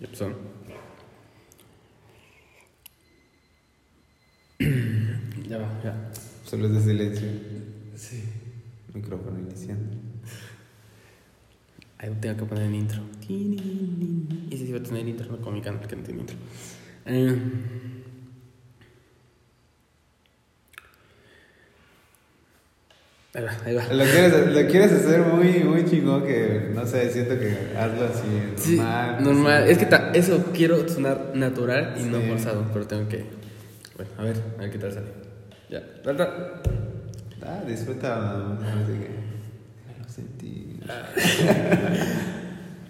Ya empezó. ya va, ya. Solo es de silencio. Sí. Micrófono iniciando. Ahí tengo que poner el intro. Y si sí va a tener intro, no como mi canal que no tiene intro. Eh, Ahí va. Lo quieres, lo quieres hacer muy, muy chingón que, no sé, siento que hazlo así, Sí, normal. normal. así. Es que ta- eso quiero sonar natural y no forzado, pero tengo que. Bueno, a ver, a ver qué tal sale. Ya, trata. Ah, disfruta, no. Lo sentí.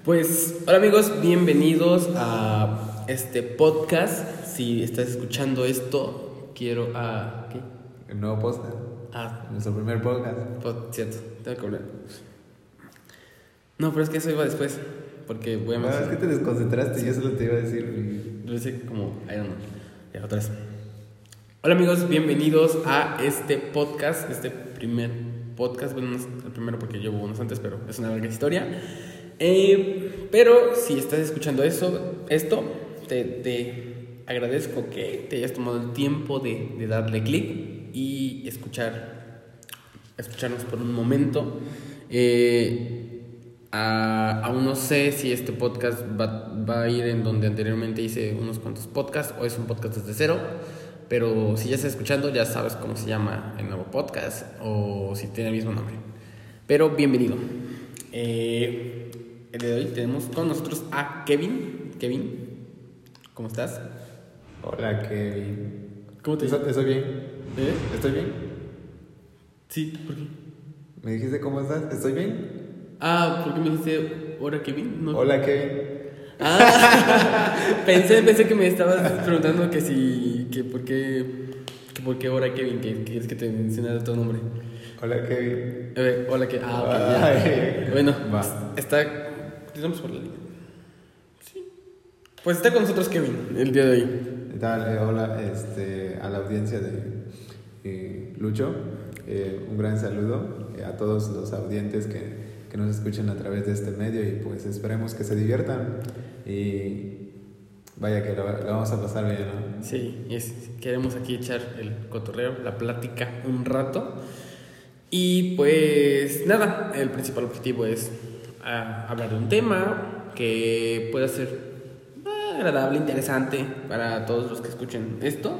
Pues, hola amigos, bienvenidos a este podcast. Si estás escuchando esto, quiero a. ¿Qué? El nuevo podcast. Ah, Nuestro primer podcast. pues, cierto, tengo que hablar. No, pero es que eso iba después, porque voy a No, es que te desconcentraste, yo solo te iba a decir. y- Lo hice como. I don't know. Ya, otra vez. Hola amigos, bienvenidos a este podcast, este primer podcast. Bueno, no es el primero porque llevo unos antes, pero es una larga historia. Eh, pero si estás escuchando eso, esto, te, te agradezco que te hayas tomado el tiempo de, de darle clic y escuchar, escucharnos por un momento. Eh, a- aún no sé si este podcast va, va a ir en donde anteriormente hice unos cuantos podcasts o es un podcast desde cero. Pero si ya estás escuchando, ya sabes cómo se llama el nuevo podcast o si tiene el mismo nombre. Pero bienvenido. Eh, el de hoy tenemos con nosotros a Kevin. Kevin, ¿cómo estás? Hola, Kevin. ¿Cómo te ¿Estoy, estoy bien? ¿Eh? ¿Estoy bien? Sí, ¿por qué? ¿Me dijiste cómo estás? ¿Estoy bien? Ah, ¿por qué me dijiste hola Kevin? No. Hola, Kevin. Ah, pensé, pensé que me estabas preguntando que si, que por qué, que por qué ahora Kevin, que quieres que te mencionara tu nombre. Hola, Kevin. Eh, hola, que, ah, ok, ya. Ay. Bueno, Va. está, ¿estamos por la línea? Sí. Pues está con nosotros Kevin, el día de hoy. Eh, hola este, a la audiencia de eh, Lucho. Eh, un gran saludo eh, a todos los audientes que, que nos escuchen a través de este medio y pues esperemos que se diviertan y vaya que lo, vamos a pasar bien, ¿no? Sí, queremos aquí echar el cotorreo, la plática un rato. Y pues nada, el principal objetivo es ah, hablar de un tema que pueda ser ah, agradable, interesante para todos los que escuchen esto.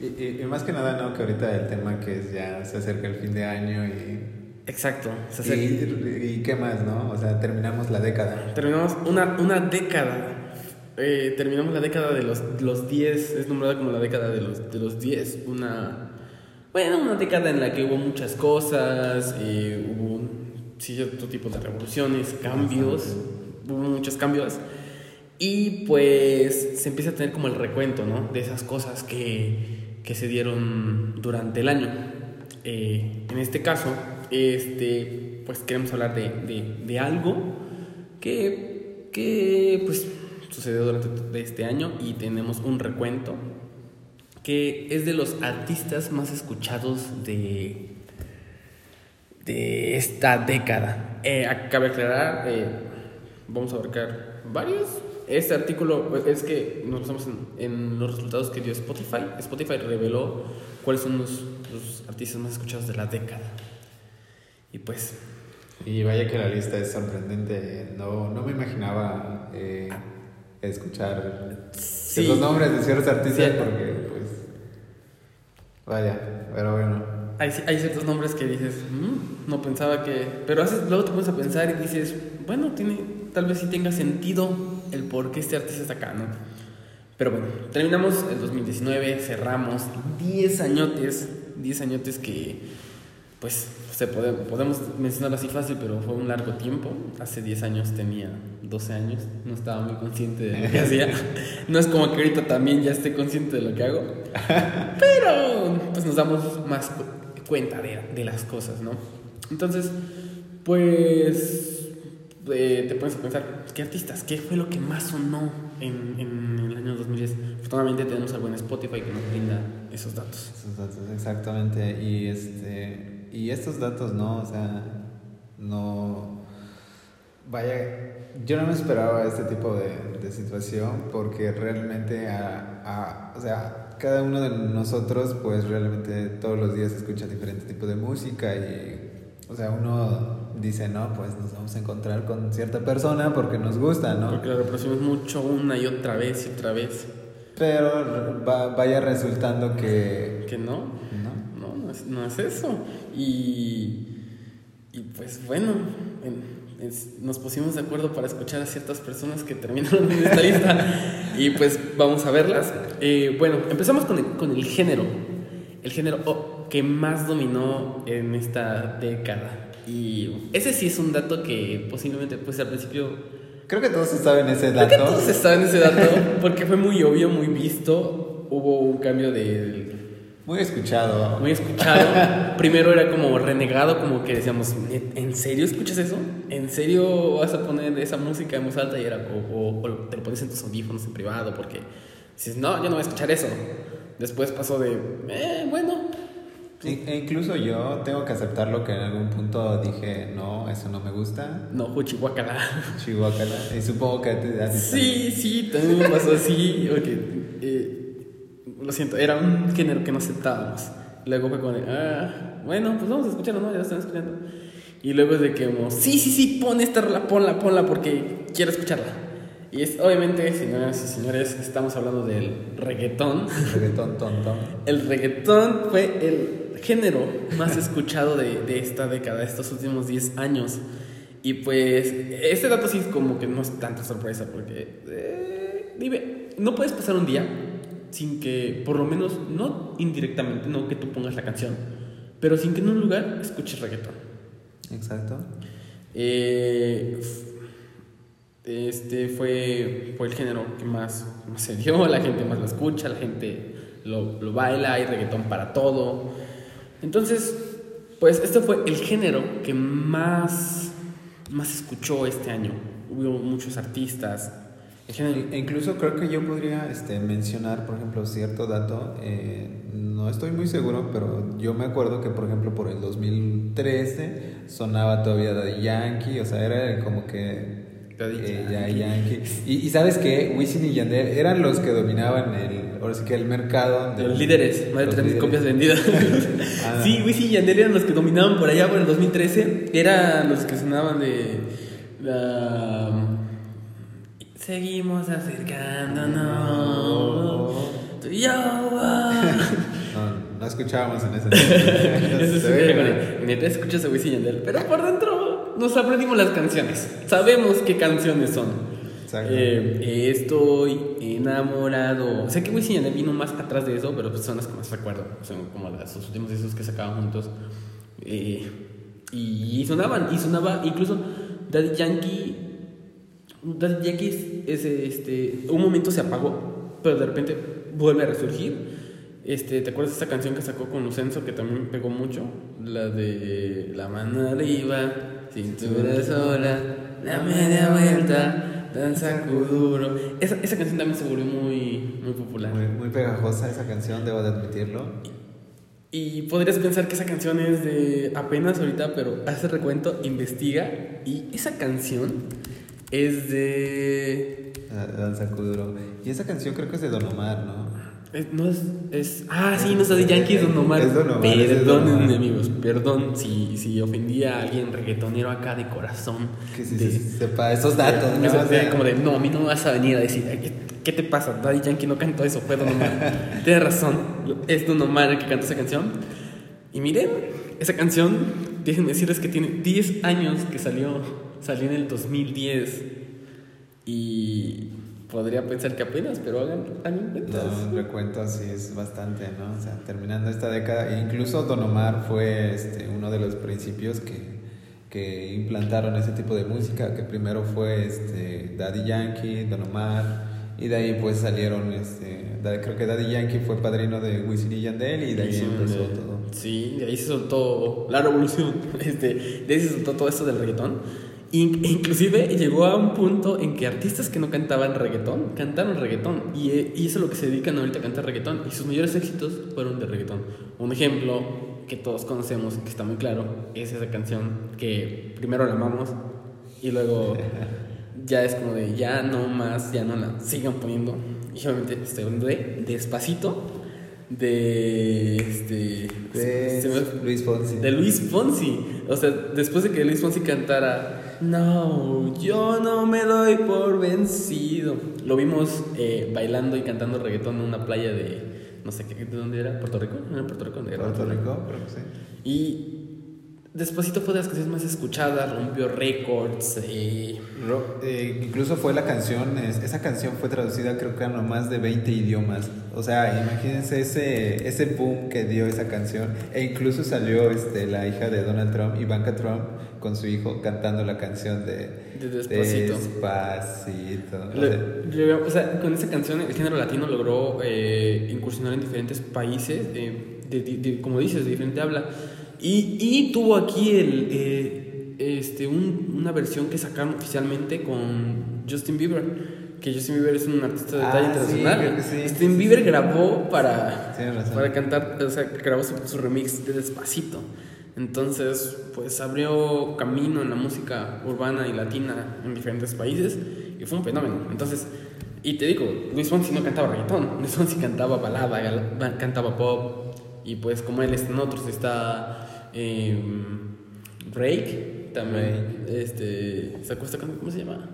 Y, y- y más que nada, ¿no? Que ahorita el tema que es ya se acerca el fin de año y... Exacto, se Y, acerca- y qué más, ¿no? O sea, terminamos la década. terminamos una, una década. Eh, terminamos la década de los, los 10, es nombrada como la década de los, de los 10. Una, bueno, una década en la que hubo muchas cosas, eh, hubo un cierto tipo de revoluciones, cambios, hubo muchos cambios. Y pues se empieza a tener como el recuento, ¿no? De esas cosas que, que se dieron durante el año. Eh, en este caso, este, pues queremos hablar de, de, de algo que, que pues sucedió durante de este año y tenemos un recuento que es de los artistas más escuchados de, de esta década. Eh, cabe aclarar, eh, vamos a abarcar varios. Este artículo pues, es que nos basamos en, en los resultados que dio Spotify. Spotify reveló cuáles son los, los artistas más escuchados de la década. Y pues, Y vaya que la lista es sorprendente. No, no me imaginaba eh, escuchar Sí. ciertos nombres de ciertos artistas Sí. porque, pues, vaya, pero bueno. hay, hay ciertos nombres que dices, "Mm, no pensaba que... Pero haces, luego te pones a pensar y dices, bueno, tiene, tal vez sí tenga sentido el por qué este artista está acá, ¿no? Pero bueno, terminamos el 2019, cerramos 10 añotes, 10 añotes que, pues, se puede, podemos mencionarlo así fácil, pero fue un largo tiempo. Hace 10 años tenía 12 años, no estaba muy consciente de lo que hacía. No es como que ahorita también ya esté consciente de lo que hago. Pero pues nos damos más cu- cuenta de, de las cosas, ¿no? Entonces, pues eh, te pones a pensar, ¿qué artistas? ¿Qué fue lo que más sonó en, en el año 2010? Afortunadamente tenemos algo en Spotify que nos brinda esos datos. Esos datos, exactamente. Y este y estos datos, ¿no? O sea, no. Vaya. yo no me esperaba este tipo de, de situación porque realmente, a, a, o sea, cada uno de nosotros, pues realmente todos los días escucha diferente tipo de música y, o sea, uno dice, no, pues nos vamos a encontrar con cierta persona porque nos gusta, ¿no? Porque la reproducimos mucho una y otra vez y otra vez. Pero vaya resultando que... Que no. No. No, no es, no es eso. Y, y pues bueno, nos pusimos de acuerdo para escuchar a ciertas personas que terminaron en esta lista y pues vamos a verlas. Eh, bueno, empezamos con el, con el género, el género oh, que más dominó en esta década. Y ese sí es un dato que posiblemente pues al principio... Creo que todos saben ese dato. Creo que todos saben ese dato porque fue muy obvio, muy visto. Hubo un cambio de muy escuchado. Muy escuchado. Primero era como renegado, como que decíamos, ¿en serio escuchas eso? ¿En serio vas a poner esa música en voz alta? Y era, o, te lo pones en tus audífonos en privado, porque dices, no, yo no voy a escuchar eso. Después pasó de, eh, bueno. E incluso yo tengo que aceptar lo que en algún punto dije, no, eso no me gusta. No, chihuacala. Chihuacala. Y supongo que te Sí, sí, también me pasó así. Okay. Eh, lo siento, era un género que no aceptábamos. Luego fue como ah, bueno, pues vamos a escucharlo, ¿no? Ya lo están escuchando. Y luego es de que, sí, sí, sí, pon esta rola, ponla, ponla, porque quiero escucharla. Y es, obviamente, señoras y señores, estamos hablando del reggaetón. El reggaetón tonto. El reggaetón fue el género más escuchado de, de esta década, de estos últimos 10 años. Y pues, este dato sí como que no es tanta sorpresa, porque, eh, dime, no puedes pasar un día sin que, por lo menos, no indirectamente, no que tú pongas la canción, pero sin que en un lugar escuches reggaetón. Exacto. Eh, este fue, fue el género que más, se dio, la gente más lo escucha, la gente lo, lo baila, hay reggaetón para todo. Entonces, pues este fue el género que más, más escuchó este año. Hubo muchos artistas, e incluso creo que yo podría este, mencionar, por ejemplo, cierto dato, eh, no estoy muy seguro, pero yo me acuerdo que, por ejemplo, por el 2013 sonaba todavía Daddy Yankee, o sea, era como que... Eh, Yankee. Y, sabes que Wisin y Yandel eran los que dominaban el, ahora sí que el mercado. De los líderes, más de 3.000 copias vendidas. Ah, sí, Wisin y Yandel eran los que dominaban por allá por el 2013, eran los que sonaban de... La, Seguimos acercándonos. Tú y yo. no, no escuchábamos en ese Eso Neta escuchas a Wisin y Yandel, pero por dentro nos aprendimos las canciones. Sabemos qué canciones son. Eh, estoy enamorado. Sé que Wisin y vino más atrás de eso, pero pues son las que más recuerdo. Son como las, los últimos discos que sacaban juntos. Eh, y sonaban, y sonaba incluso Daddy Yankee Daddy Yankee es, este, un momento se apagó, pero de repente vuelve a resurgir. Este, ¿Te acuerdas de esa canción que sacó con Lucenzo que también pegó mucho? La de La mano arriba, cintura sola, la media vuelta, danza duro. Esa, esa canción también se volvió muy, muy popular. Muy, muy pegajosa esa canción, debo de admitirlo. Y podrías pensar que esa canción es de apenas ahorita, pero hace recuento, investiga. Y esa canción es de. Danza Kuduro. Y esa canción creo que es de Don Omar, ¿no? No es, es. Ah, sí, no es de Yankee, es Don Omar. Es Don Omar. Perdón, amigos. Perdón si, si ofendí a alguien reggaetonero acá de corazón. Que si sepa esos datos. ¿no? como de, no, a mí no me vas a venir a decir, ¿qué te pasa? Daddy Yankee no cantó eso, fue Don Omar. Tienes razón, es Don Omar el que canta esa canción. Y miren, esa canción, déjenme decirles que tiene 10 años que salió salió en el 2010 y podría pensar que apenas, pero hagan, hagan cuentas. No, recuento sí es bastante, ¿no? O sea, terminando esta década, incluso Don Omar fue este, uno de los principios que, que implantaron ese tipo de música, que primero fue este, Daddy Yankee, Don Omar, y de ahí pues salieron, este, creo que Daddy Yankee fue padrino de Wisin y Yandel y de ahí empezó todo. Sí, de ahí se soltó la revolución, este, de ahí se soltó todo esto del reggaetón. Inclusive llegó a un punto en que artistas que no cantaban reggaetón cantaron reggaetón y, eh, y eso es lo que se dedican ahorita a cantar reggaetón y sus mayores éxitos fueron de reggaetón. Un ejemplo que todos conocemos, que está muy claro, es esa canción que primero la amamos y luego ya es como de ya no más, ya no la sigan poniendo. Y obviamente estoy hablando de Despacito, de este De se me- Luis Fonsi. de Luis Fonsi. O sea, después de que Luis Fonsi cantara No, yo no me doy por vencido. Lo vimos eh, bailando y cantando reggaetón en una playa de no sé qué, ¿de dónde era? ¿Puerto Rico? ¿No era Puerto Rico? Puerto Rico, creo que sí. Y Despacito fue de las canciones más escuchadas, rompió récords. eh, eh, incluso fue la canción, es- esa canción fue traducida creo que a no más de 20 idiomas. O sea, imagínense ese, ese boom que dio esa canción. E incluso salió este, la hija de Donald Trump, Ivanka Trump, con su hijo cantando la canción de, De Despacito. Despacito. O Le- o sea, con esa canción el género latino logró eh, incursionar en diferentes países, eh, de- de- como dices, de diferente habla. Y, y tuvo aquí el, eh, este, un- una versión que sacaron oficialmente con Justin Bieber. Que Justin Bieber es un artista de Ah, talla sí, internacional. que sí, Justin sí, Bieber sí. grabó para, para cantar, o sea, grabó su, su remix de Despacito. Entonces, pues abrió camino en la música urbana y latina en diferentes países y fue un fenómeno. Entonces, y te digo, Luis Fonsi no cantaba reggaetón, Luis Fonsi cantaba balada, cantaba pop y pues como él está en otros está eh, Drake también, este, sacó esta canción, ¿cómo se llama?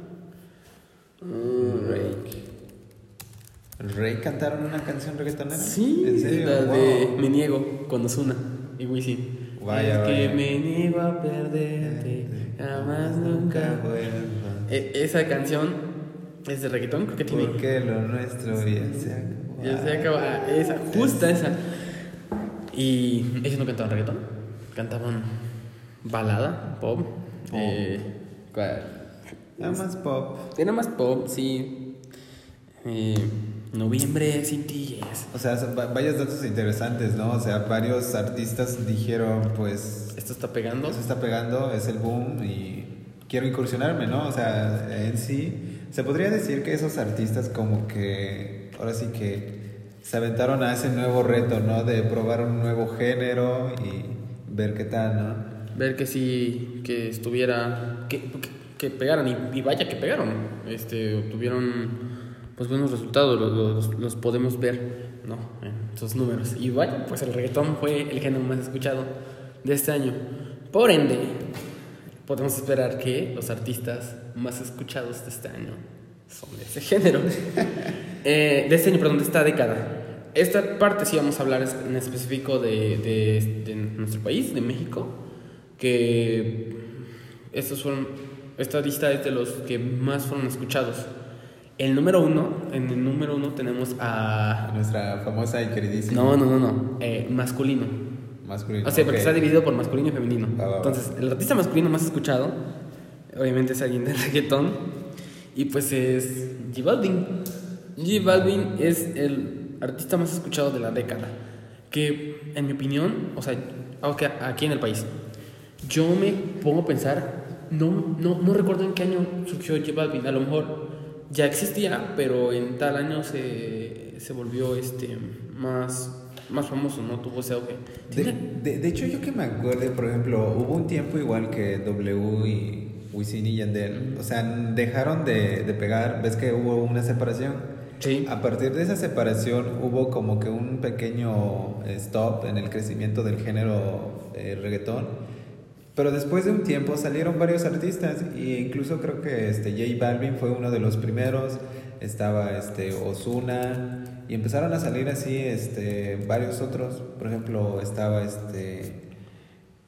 ¿El Rey cantaron una canción reggaetonera? Sí, ¿En serio? la Wow. de Me Niego con Ozuna y Wisin. Vaya, es que me niego a perderte, jamás nunca. vuelva. E- esa canción es de reggaetón, creo que tiene. Porque lo nuestro ya se acabó. Ya se acaba, esa, justa esa. Y ellos no cantaban reggaetón, cantaban balada, pop. eh, ¿cuál? Nada más pop. Era más pop, sí. Eh, noviembre sin. O sea, varios datos interesantes, ¿no? O sea, varios artistas dijeron, pues, Esto está pegando. eso está pegando, es el boom y quiero incursionarme, ¿no? O sea, en sí, se podría decir que esos artistas como que, ahora sí que se aventaron a ese nuevo reto, ¿no? De probar un nuevo género y ver qué tal, ¿no? ver que sí, que estuviera, que, que, pegaran y, y vaya que pegaron, este, obtuvieron pues buenos resultados, los, los, los podemos ver, ¿no? En sus números. Y vaya, pues el reggaetón fue el género más escuchado de este año. Por ende, podemos esperar que los artistas más escuchados de este año son de ese género. Eh, de este año, perdón, de esta década. Esta parte sí vamos a hablar en específico de, de, de nuestro país, de México, que estos fueron, esta lista es de los que más fueron escuchados. El número uno, en el número uno tenemos a... Nuestra famosa y queridísima No, no, no, no, eh, masculino. masculina. O sea, porque Ok. está dividido por masculino y femenino. Va. Entonces, el artista masculino más escuchado, obviamente es alguien de reggaetón, y pues es J Balvin. J Balvin es el artista más escuchado de la década. Que, en mi opinión, o sea, aunque aquí en el país, yo me pongo a pensar, no, no, no recuerdo en qué año surgió J Balvin. A lo mejor ya existía, pero en tal año se, se volvió este, más, más famoso, ¿no? Tuvo ese auge. De, de, hecho, yo que me acuerde, por ejemplo, hubo un tiempo igual que W Wisin y Yandel, o sea, dejaron de, de pegar, ves que hubo una separación. Sí. A partir de esa separación hubo como que un pequeño eh, stop en el crecimiento del género eh, reggaetón. Pero después de un tiempo salieron varios artistas e incluso creo que este J Balvin fue uno de los primeros, estaba este Ozuna y empezaron a salir así este varios otros, por ejemplo, estaba este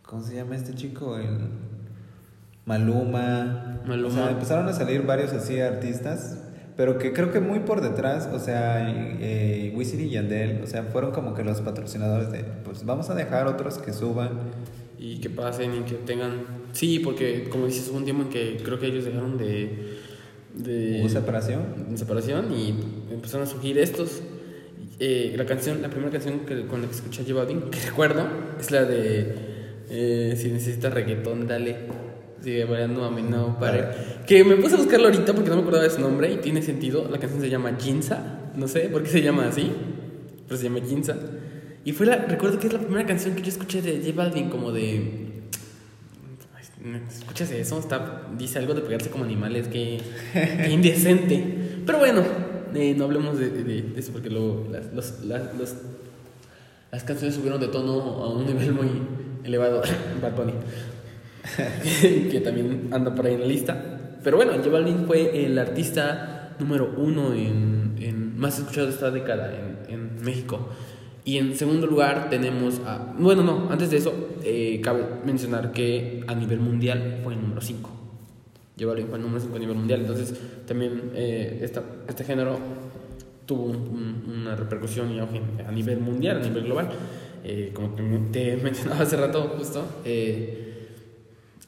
¿cómo se llama este chico? El Maluma. Maluma. O sea, empezaron a salir varios así artistas, pero que creo que muy por detrás, o sea, eh, Wisin y Yandel, o sea, fueron como que los patrocinadores de, pues vamos a dejar otros que suban. y que pasen y que tengan sí porque como dices hubo un tiempo en que creo que ellos dejaron de de ¿Hubo separación? de separación y empezaron a surgir estos Eh, la canción la primera canción que, con la que escuché a J Balvin que recuerdo es la de eh, si necesitas reggaetón dale bailando a mí no pare. Que me puse a buscarlo ahorita porque no me acordaba de su nombre y tiene sentido. La canción se llama Jinza. No sé por qué se llama así pero se llama Jinza. Y fue la, recuerdo que es la primera canción que yo escuché de J Balvin como de... Escuchas eso, está, dice algo de pegarse como animales, que, que indecente. Pero bueno, eh, no hablemos de, de- de eso porque luego las, los- las- los- las canciones subieron de tono a un nivel muy elevado. Bad Bunny, que también anda por ahí en la lista. Pero bueno, J Balvin fue el artista número uno en, en más escuchado esta década en, en México. Y en segundo lugar tenemos a... Bueno, no, antes de eso, eh, cabe mencionar que a nivel mundial fue el número 5. J Balvin fue el número 5 a nivel mundial. Entonces también eh, esta- este género tuvo un- un- una repercusión y auge a nivel mundial, a nivel global. Eh, como te mencionaba hace rato, justo, eh,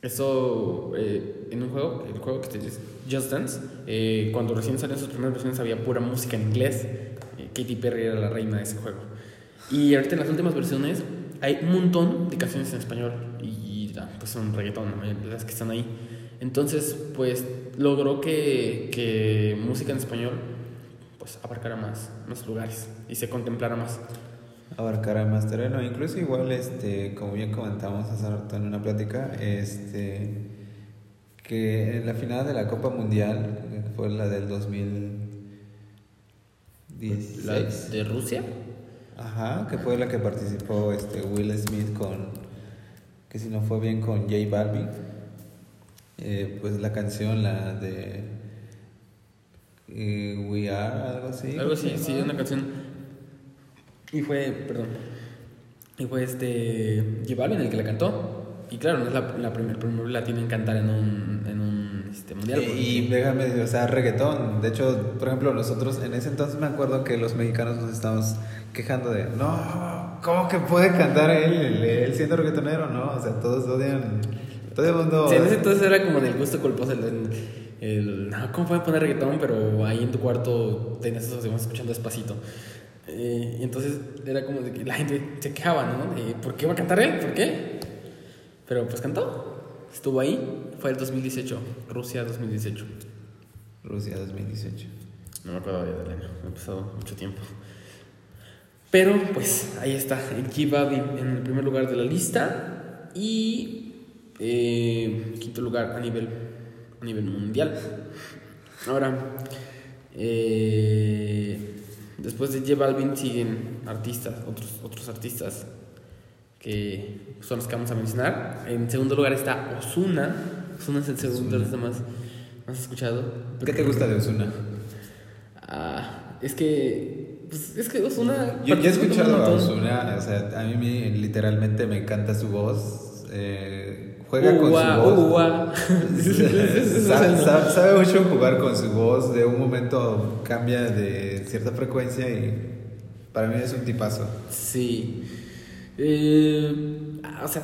eso eh, en un juego, el juego que te dice Just Dance, eh, cuando recién salieron sus primeras versiones había pura música en inglés. Eh, Katy Perry era la reina de ese juego. Y ahorita en las últimas versiones hay un montón de canciones en español y, pues son reggaetón, ¿no? las que están ahí. Entonces, pues logró que, que música en español pues abarcara más, más lugares y se contemplara más. Abarcará más terreno. Incluso igual, este, como bien comentamos hace rato en una plática, este, que en la final de la Copa Mundial, que fue la del 2016, La de Rusia. ajá, que fue la que participó este Will Smith con, que si no fue bien con J Balvin, eh, pues la canción, la de eh, We Are, algo así. Algo así, ¿se sí, una canción. Y fue, perdón. Y fue este. J Balvin el que la cantó. Y claro, no es la, la primera, primero la tienen cantar en un, en un este, mundial. Eh, porque- Y déjame, o sea, reggaetón. De hecho, por ejemplo, nosotros en ese entonces me acuerdo que los mexicanos nos estábamos quejando de, no, ¿cómo que puede cantar él, él, siendo reggaetonero? No, o sea, todos odian, todo el mundo... Sí, en ese entonces era como del gusto culposo el, el, no, ¿cómo pueden poner reggaetón? Pero ahí en tu cuarto tenías esos demás escuchando despacito. Eh, y entonces era como de que la gente se quejaba, ¿no? De, ¿Por qué va a cantar él? ¿Por qué? Pero pues cantó. Estuvo ahí. Fue el 2018. Rusia 2018. Rusia 2018. No me acuerdo ya del año. Me ha pasado mucho tiempo. Pero pues ahí está. El Balvin en el primer lugar de la lista. Y eh, quinto lugar a nivel, a nivel mundial. Ahora, eh, después de J Balvin siguen artistas, otros, otros artistas que son los que vamos a mencionar. En segundo lugar está Osuna. Osuna es el segundo artista más, más escuchado. ¿Qué te gusta de Osuna? Ah, es que. Pues, es que Osuna. Yo he escuchado a. Osuna, o sea, a mí me- literalmente me encanta su voz. eh, juega con su voz. sa- sabe mucho jugar con su voz. De un momento cambia de cierta frecuencia y para mí es un tipazo. Sí. Eh, o sea,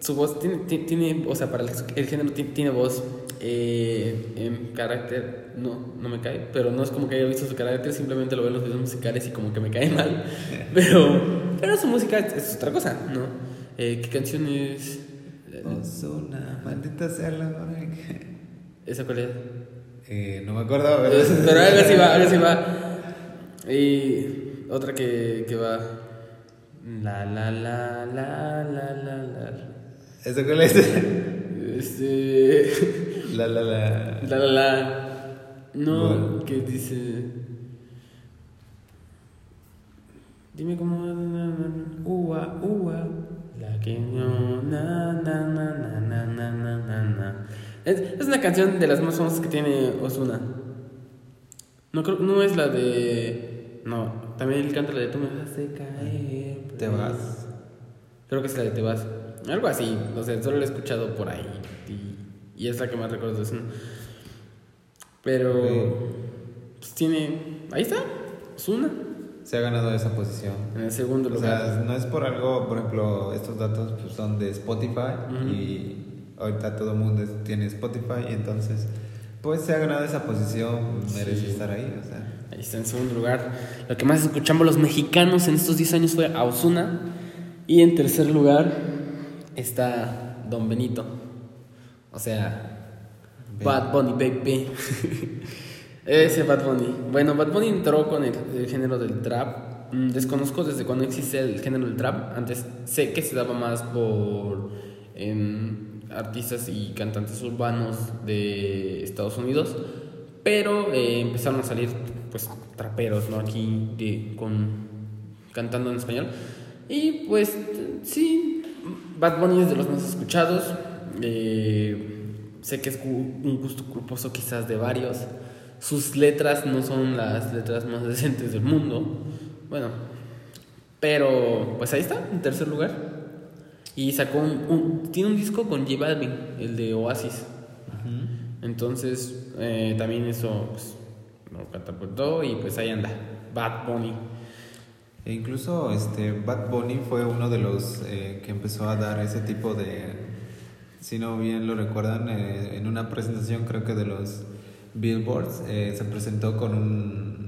su voz tiene, ti- tiene, o sea, para el, el género ti- tiene voz. eh, en carácter, no, no me cae, pero no es como que haya visto su carácter, simplemente lo veo en los videos musicales y como que me cae mal. Pero, pero su música es, es otra cosa, ¿no? Eh, ¿Qué canciones? Osuna, maldita sea la hora que- ¿Esa cuál es? Eh, no me acuerdo, pero, Pero algo así va, algo así va. Y otra que, que va. La la la la la la la. ¿Esa cuál es? Este. La, la, la. La la la. No, Bueno. que dice. Dime cómo. na, na, pequeño. Na, es, una canción de las más famosas que tiene Osuna. No creo, no es la de. No, también él canta la de Tú me vas a caer. Te vas. Creo que es la de Te vas. Algo así, no sé, solo la he escuchado por ahí. Y, y es la que más recuerdo de Osuna. Pero. Pues tiene. Ahí está, Osuna. Se ha ganado esa posición. En el segundo O lugar. sea, no es por algo, por ejemplo, estos datos pues, son de Spotify y ahorita todo el mundo tiene Spotify y entonces pues se ha ganado esa posición, merece Sí. estar ahí, o sea. Ahí está en segundo lugar. Lo que más escuchamos los mexicanos en estos 10 años fue a Ozuna. Y en tercer lugar está Don Benito. O sea, Bad Bunny, baby. Ese Bad Bunny. Bueno, Bad Bunny entró con el, género del trap. Mm, Desconozco desde cuándo existe el género del trap. Antes sé que se daba más por. en- artistas y cantantes urbanos de Estados Unidos, pero eh, empezaron a salir pues traperos, ¿no? Aquí de, con cantando en español. Y pues sí, Bad Bunny es de los más escuchados. Eh, sé que es un gusto culposo quizás de varios. Sus letras no son las letras más decentes del mundo. Bueno, pero pues ahí está, en tercer lugar. Y sacó un, tiene un disco con J Balvin, el de Oasis. Entonces, eh, también eso pues, lo catapultó y pues ahí anda, Bad Bunny. E incluso este Bad Bunny fue uno de los eh, que empezó a dar ese tipo de, si no bien lo recuerdan, eh, en una presentación creo que de los Billboards, se presentó con un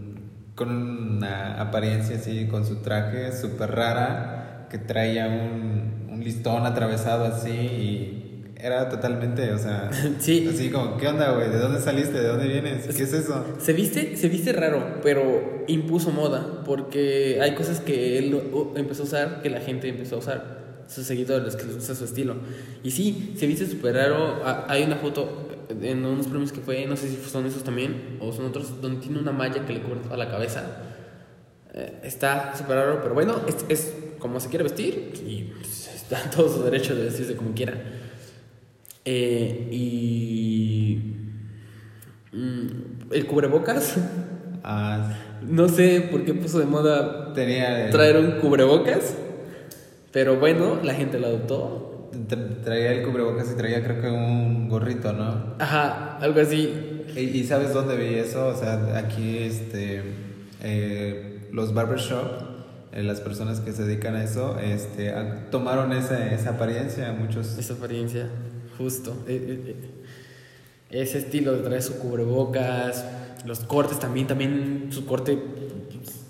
con una apariencia así, con su traje súper rara, que traía un, listón atravesado así y era totalmente, o sea, sí. así como, ¿qué onda, güey? ¿De dónde saliste? ¿De dónde vienes? ¿Qué es eso? Se viste, se viste raro, pero impuso moda, porque hay cosas que él empezó a usar que la gente empezó a usar, sus seguidores, que gusta su estilo. Y sí, se viste súper raro. Hay una foto en unos premios que fue, no sé si son esos también, o son otros, donde tiene una malla que le cubre toda la cabeza. Eh, está súper raro, pero bueno, es, es como se quiere vestir y está todo su derecho de decirse como quiera. Eh, y. Mm, el cubrebocas. Ah. No sé por qué puso de moda Tenía traer un cubrebocas. Pero bueno, la gente lo adoptó. Traía el cubrebocas y traía creo que un gorrito, ¿no? Ajá, algo así. ¿Y, sabes dónde vi eso? O sea, aquí este, eh, los barbershop eh, las personas que se dedican a eso este, tomaron esa, esa apariencia, muchos... Esa apariencia, justo. Eh, eh, ese estilo de traer su cubrebocas, los cortes también, también su corte,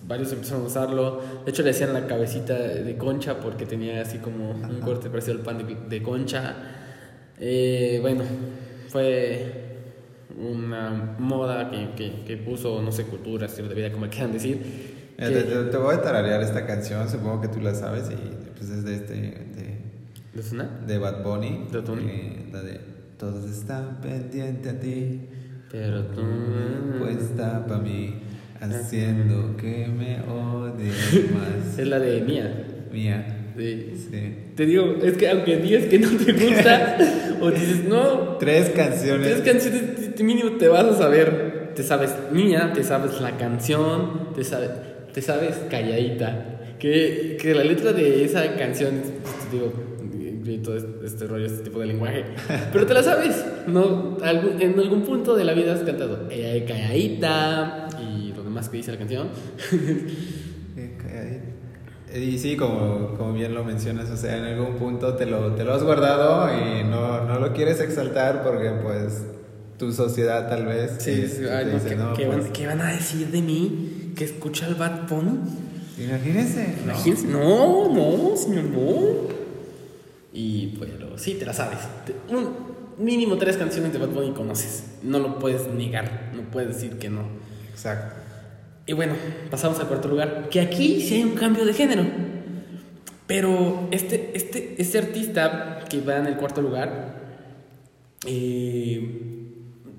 varios empezaron a usarlo. De hecho le decían la cabecita de concha porque tenía así como un corte parecido al pan de, concha. bueno, fue una moda que, que, que puso, no sé, cultura, estilo de vida, como quieran decir te, voy a tararear esta canción, supongo que tú la sabes y pues es de este... De, ¿De Bad Bunny. ¿De Tony? Eh, la de Todos están pendientes a ti. Pero tú... Puesta para mí, haciendo que me odies más. es la de Mía. Mía. Sí. sí. Te digo, es que aunque digas que no te gusta, o dices, no. Tres canciones. Tres canciones, mínimo te vas a saber. Te sabes Mía, te sabes la canción, te sabes te sabes calladita. Que, que la letra de esa canción, digo, todo este rollo, este tipo de lenguaje, pero te la sabes, ¿no? en algún punto de la vida has cantado calladita demás que dice la canción. Y sí, como, como bien lo mencionas, o sea, en algún punto te lo, te lo has guardado y no, no lo quieres exaltar porque pues tu sociedad tal vez... Sí, sí, pues ¿qué, van, a decir de mí? que escucha el Bad Bunny. Imagínese. Imagínese. No, no, señor, no. Y pero sí, te la sabes. Un mínimo tres canciones de Bad Bunny conoces. No lo puedes negar. No puedes decir que no. Exacto. Y bueno, pasamos al cuarto lugar. Que aquí sí hay un cambio de género. Pero este, este, este artista que va en el cuarto lugar. Eh,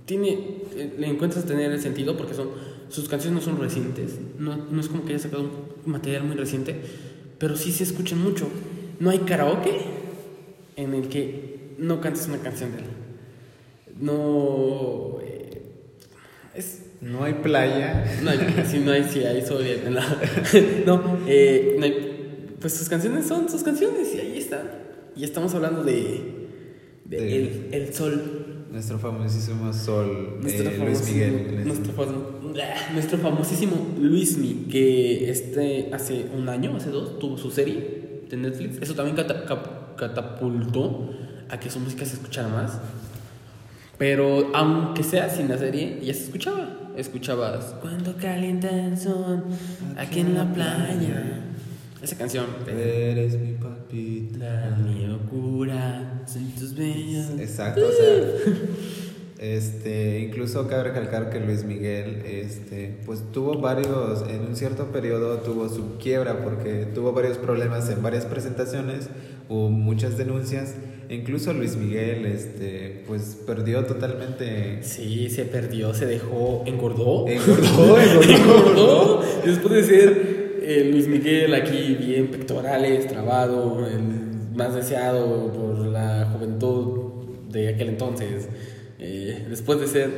tiene. Eh, le encuentras tener el sentido porque son sus canciones no son recientes, no, no es como que haya sacado un material muy reciente, pero sí se escuchan mucho. No hay karaoke en el que no cantes una canción de él. No. Eh, es, no hay playa. No hay, sí, no hay, sí, hay sol. no, eh, no hay, pues sus canciones son sus canciones y ahí están. Y estamos hablando de, de, el, el sol nuestro famosísimo Sol, nuestro eh, Luis Miguel. Nuestro, nuestro famosísimo Luismi, que este hace un año, hace dos, tuvo su serie de Netflix. Eso también catapultó a que su música se escuchara más. Pero aunque sea sin la serie, ya se escuchaba. Escuchabas cuando calienta el sol aquí en la playa. Esa canción. Eres mi papita. mi locura. Son tus bellos. Exacto, o sea. Este, incluso cabe recalcar que Luis Miguel, este, pues tuvo varios, en un cierto periodo tuvo su quiebra porque tuvo varios problemas en varias presentaciones, hubo muchas denuncias, incluso Luis Miguel, este, pues perdió totalmente. Sí, se perdió, se dejó, engordó. Engordó, engordó. engordó. Después de ser eh, Luis Miguel aquí bien pectorales, trabado, el más deseado por la juventud de aquel entonces. Eh, después de ser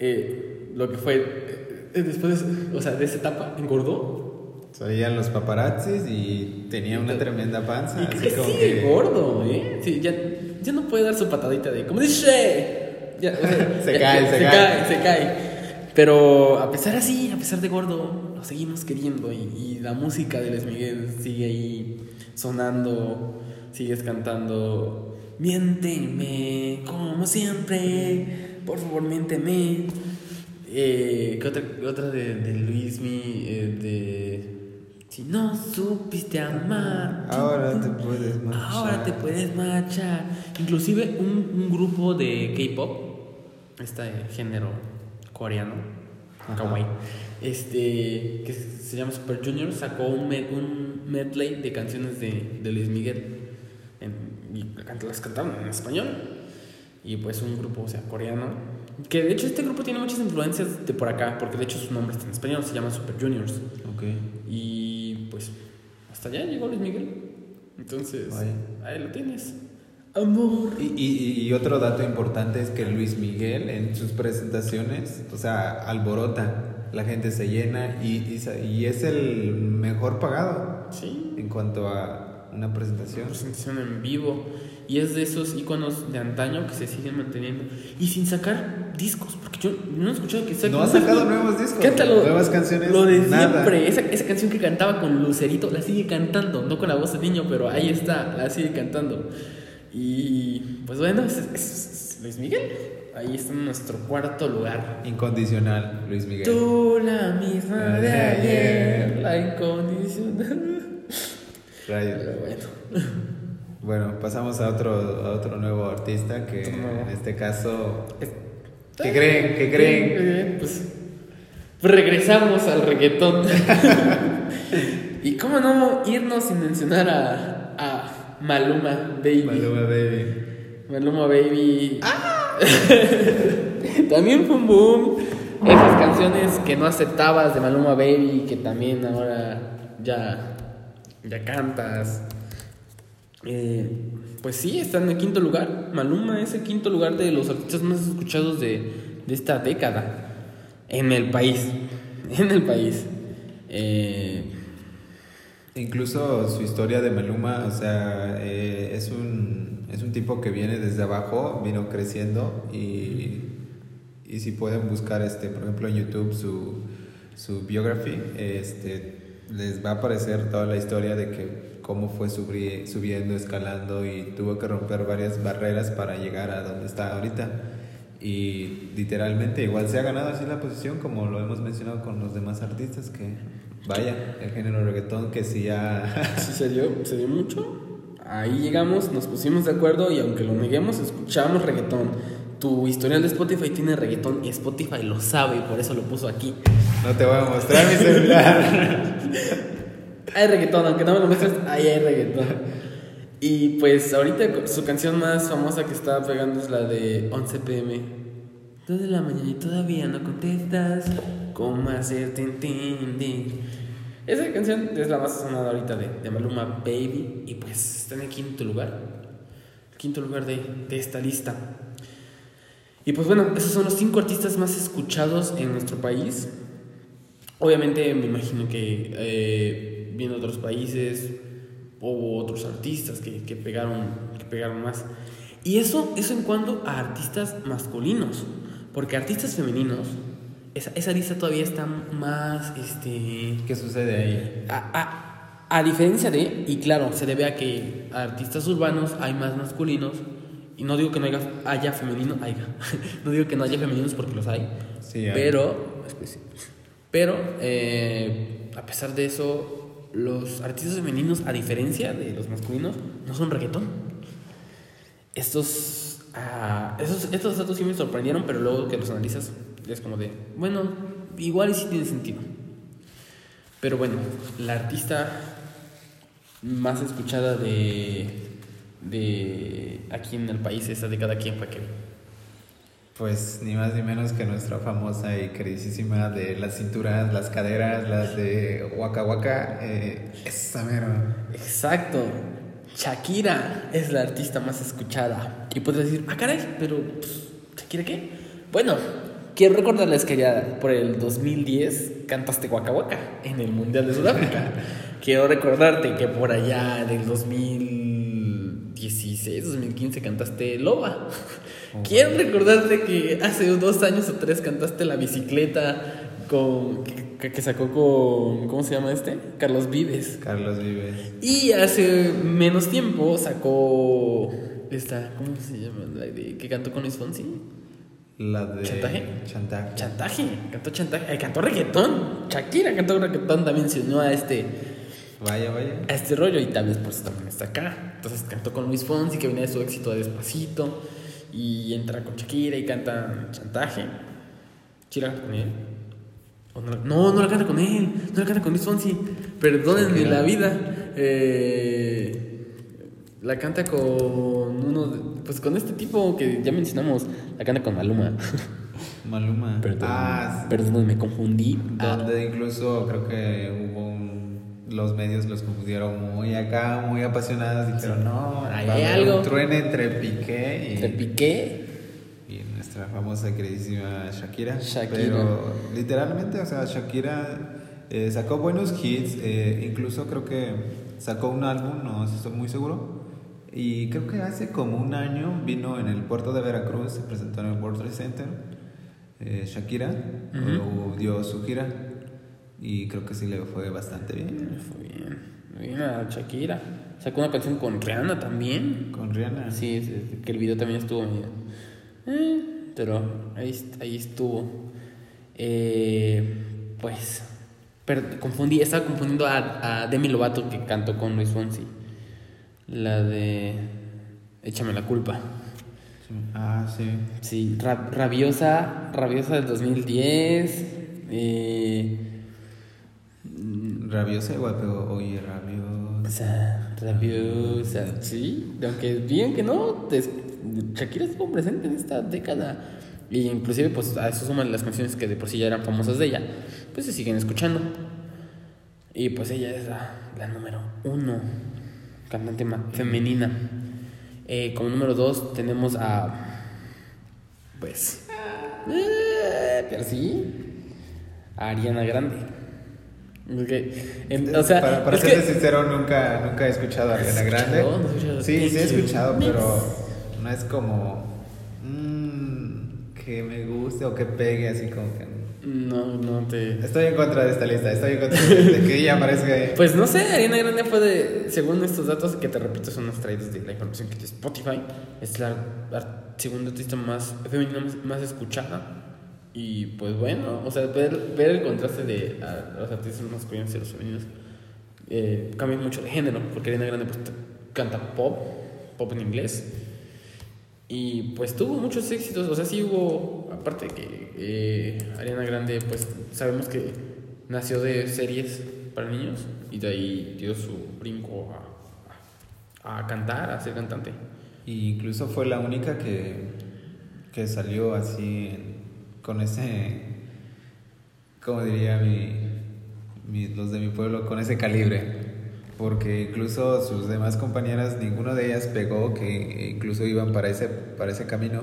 eh, lo que fue, después, o sea, de esa etapa, engordó. Salían los paparazzis y tenía una tremenda panza. Y así que como sigue que- gordo, ¿eh? Sí, ya, ya no puede dar su patadita de, como dice, ya, o sea, Se ya- cae, ya- se se cae. cae, se cae. Pero a pesar así, a pesar de gordo, lo seguimos queriendo y, y la música de Luis Miguel sigue ahí sonando, sigues cantando. Miénteme, como siempre, por favor, miénteme. Eh, ¿Qué otra, otra de, de Luismi? Eh, de. Si no supiste amar. Ahora te puedes marchar. Ahora te puedes marchar. Inclusive un, un grupo de K-pop, este género coreano, Ajá. kawaii, este, que se llama Super Junior, sacó un, med- un medley de canciones de, de Luis Miguel. En- y las cantaron en español. Y pues un grupo, o sea, coreano. Que de hecho este grupo tiene muchas influencias de por acá, porque de hecho su nombre está en español, se llama Super Juniors. Ok. Y pues hasta allá llegó Luis Miguel. Entonces, ahí lo tienes. Amor. Y, y, y otro dato importante es que Luis Miguel en sus presentaciones, o sea, alborota, la gente se llena y, y, es el mejor pagado Sí. en cuanto a una presentación. Presentación en vivo. Y es de esos iconos de antaño que se siguen manteniendo. Y sin sacar discos. Porque yo no he escuchado que saque No ha sacado nuevos discos, Cántalo. nuevas canciones, Lo de nada. siempre. Esa, esa canción que cantaba con Lucerito la sigue cantando. No con la voz de niño, pero ahí está. La sigue cantando. Y pues bueno, es, es- es Luis Miguel. Ahí está en nuestro cuarto lugar. Incondicional, Luis Miguel. Tú la misma La de ayer, ayer. la incondicional. Rayos. Pero bueno. Bueno, pasamos a otro, a otro nuevo artista que en este caso... ¿Qué creen? ¿Qué creen? Pues, regresamos al reggaetón. y cómo no irnos sin mencionar a, a Maluma Baby. Maluma Baby. Maluma Baby. también fue un boom. Esas canciones que no aceptabas de Maluma Baby, que también ahora ya, ya cantas. Eh, pues sí, está en el quinto lugar. Maluma es el quinto lugar de los artistas más escuchados de, de esta década. En el país. En el país. Eh, Incluso su historia de Maluma, o sea, eh, es, un, es un tipo que viene desde abajo, vino creciendo y, y si pueden buscar, este, por ejemplo, en YouTube su, su biography, este, les va a aparecer toda la historia de que cómo fue subiendo, escalando y tuvo que romper varias barreras para llegar a donde está ahorita. Y literalmente igual se ha ganado así la posición como lo hemos mencionado con los demás artistas que vaya, el género reggaetón que sí ha... sí se dio, se dio mucho. Ahí llegamos, nos pusimos de acuerdo y aunque lo neguemos, escuchábamos reggaetón. Tu historial de Spotify tiene reggaetón y Spotify lo sabe y por eso lo puso aquí. No te voy a mostrar mi celular. Hay reggaetón, aunque no me lo muestres, ahí hay reggaetón. Y pues ahorita su canción más famosa que está pegando es la de 11 pm. 2 de la mañana y todavía no contestas. ¿Cómo hacer tin, tin? Esa canción es la más sonada ahorita de, de Maluma Baby. Y pues está en el quinto lugar. El quinto lugar de, de esta lista. Y pues bueno, esos son los cinco artistas más escuchados en nuestro país. Obviamente me imagino que eh, viendo otros países hubo otros artistas que, que pegaron, que pegaron más. Y eso, eso en cuanto a artistas masculinos. Porque artistas femeninos, esa, esa lista todavía está más, este... ¿Qué sucede ahí? A, a- a diferencia de, y claro, se debe a que artistas urbanos hay más masculinos, y no digo que no haya, haya femenino, haya. no digo que no haya femeninos porque los hay, Sí, hay. pero, pero eh, a pesar de eso, los artistas femeninos, a diferencia de los masculinos, no son reggaetón. Estos ah, estos datos sí me sorprendieron, pero luego que los analizas es como de, bueno, igual y sí tiene sentido. Pero bueno, la artista más escuchada de, de aquí en el país esa de cada quien fue que Pues ni más ni menos que nuestra famosa y queridísima de las cinturas, las caderas, las de Waka Waka, eh, esa. Exacto. Shakira es la artista más escuchada. Y puedes decir, ah, caray, pero pues, ¿Shakira qué? Bueno, quiero recordarles que ya por el 2010 cantaste Waka Waka en el Mundial de Sudáfrica. quiero recordarte que por allá del 2016, 2015 cantaste Loba. Quiero recordarte que hace dos años o tres cantaste La Bicicleta con, que, que sacó con, ¿cómo se llama este? Carlos Vives. Carlos Vives. Y hace menos tiempo sacó esta, ¿cómo se llama? La de, que cantó con Luis Fonsi. La de. ¿Chantaje? Chantaje. Chantaje, cantó chantaje, eh, cantó reggaetón. Shakira cantó reggaetón, también se unió a este, Vaya, vaya. a este rollo y tal vez por eso también está acá. Entonces cantó con Luis Fonsi, que venía de su éxito de Despacito, y entra con Shakira y canta chantaje. ¿Sí la canta con él? ¿O no, no, la canta con él, no la canta con Luis Fonsi. Perdónenme la vida. Eh, la canta con uno, de- pues con este tipo que ya mencionamos, la canta con Maluma. Maluma. Perdón, Ah, perdón, me confundí. Ah, donde incluso creo que hubo los medios los confundieron muy acá, muy apasionados. Dijeron, no, va a hay algo. Un truene entre Piqué y, Te piqué. y nuestra famosa queridísima Shakira. Shakira. Pero literalmente, o sea, Shakira eh, sacó buenos hits, eh, incluso creo que sacó un álbum, no estoy muy seguro. Y creo que hace como un año vino en el puerto de Veracruz, se presentó en el World Trade Center. eh, Shakira o dio su gira y creo que sí le fue bastante bien Fue bien. Bien a Shakira. Sacó una canción con Rihanna también. con Rihanna. Sí, sí, que el video también estuvo medio. eh, pero ahí, ahí estuvo. Eh, pues. per- confundí, estaba confundiendo a, a Demi Lovato que cantó con Luis Fonsi. La de. Échame la culpa. Sí. Ah, sí. Sí, Ra- Rabiosa, Rabiosa del 2010. Eh, Rabiosa igual, pero oye, rabiosa. Rabiosa, sí, aunque bien que no, Shakira estuvo presente en esta década. Y inclusive pues a eso suman las canciones que de por sí ya eran famosas de ella, pues se siguen escuchando. Y pues ella es la, número uno, cantante femenina. Eh, como número dos tenemos a, pues, eh, pero a Ariana Grande. Porque, en- o sea, para, para es serte que- sincero, nunca, nunca he escuchado a ¿Has Ariana Grande. ¿No has escuchado? Sí, sí he Thank you. escuchado, pero no es como mm, que me guste o que pegue, así como que. No, no te. Estoy en contra de esta lista, estoy en contra de, de que ella aparezca ahí. Pues no sé, Ariana Grande fue de, según estos datos que te repito, son extraídos de la información que tiene Spotify, es la ar- segunda artista más femenina más, más escuchada. Y pues bueno, o sea, ver, ver el contraste de a, los artistas masculinos y los femeninos eh, cambia mucho de género, porque Ariana Grande pues, canta pop, pop en inglés. Y pues tuvo muchos éxitos, o sea, sí hubo, aparte que eh, Ariana Grande, pues sabemos que nació de series para niños y de ahí dio su brinco a, a cantar, a ser cantante. Incluso fue la única que, que salió así en- con ese, como diría mi, mi- los de mi pueblo, con ese calibre. Porque incluso sus demás compañeras, ninguna de ellas pegó, que incluso iban para ese, para ese camino.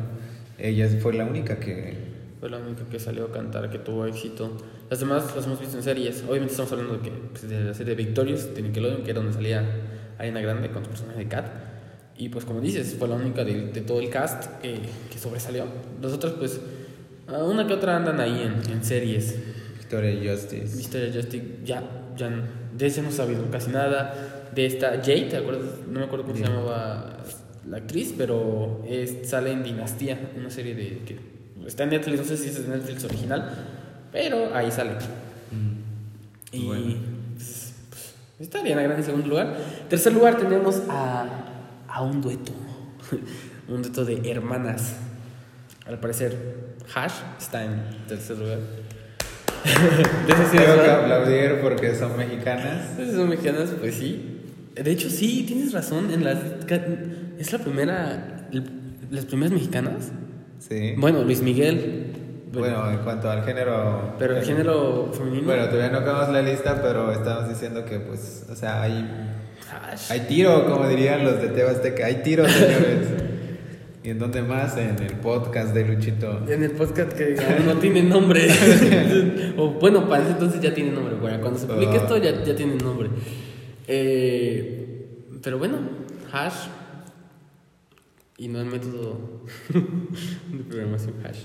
Ella fue la única que... Fue la única que salió a cantar, que tuvo éxito. Las demás las hemos visto en series. Obviamente estamos hablando de, que, pues, de la serie Victorious de Nickelodeon, que era donde salía Ariana Grande con su personaje de Kat. Y pues como dices, fue la única de, todo el cast que sobresalió. Los otros pues, una que otra andan ahí en, en series. Victoria Justice. Mystery Justice, ya, ya, de ese no he sabido casi nada. De esta Jade, ¿te acuerdas? No me acuerdo cómo se llamaba la actriz, pero es, sale en Dinastía, una serie de que está en Netflix, no sé si es de Netflix original, pero ahí sale. Mm. Y Bueno. pues, pues, está Ariana Grande en segundo lugar. Tercer lugar tenemos a, a un dueto. un dueto de hermanas. Al parecer, Hash está en tercer lugar. ¿De eso sí Tengo que aplaudir porque son mexicanas. Son mexicanas, pues sí. De hecho, sí, tienes razón. En las, es la primera. Las primeras mexicanas. Sí. Bueno, Luis Miguel. Bueno, en cuanto al género. Pero el género femenino. Bueno, todavía no acabamos la lista, pero estamos diciendo que, pues, o sea, hay. Hay tiro, como dirían los de Tebasteca. Hay tiro, señores. ¿Y en dónde más? En el podcast de Luchito. En el podcast que aún no tiene nombre. o bueno, para ese entonces ya tiene nombre. Bueno, cuando se publique oh. esto ya, ya tiene nombre. Eh, pero bueno, hash y no el método de programación hash.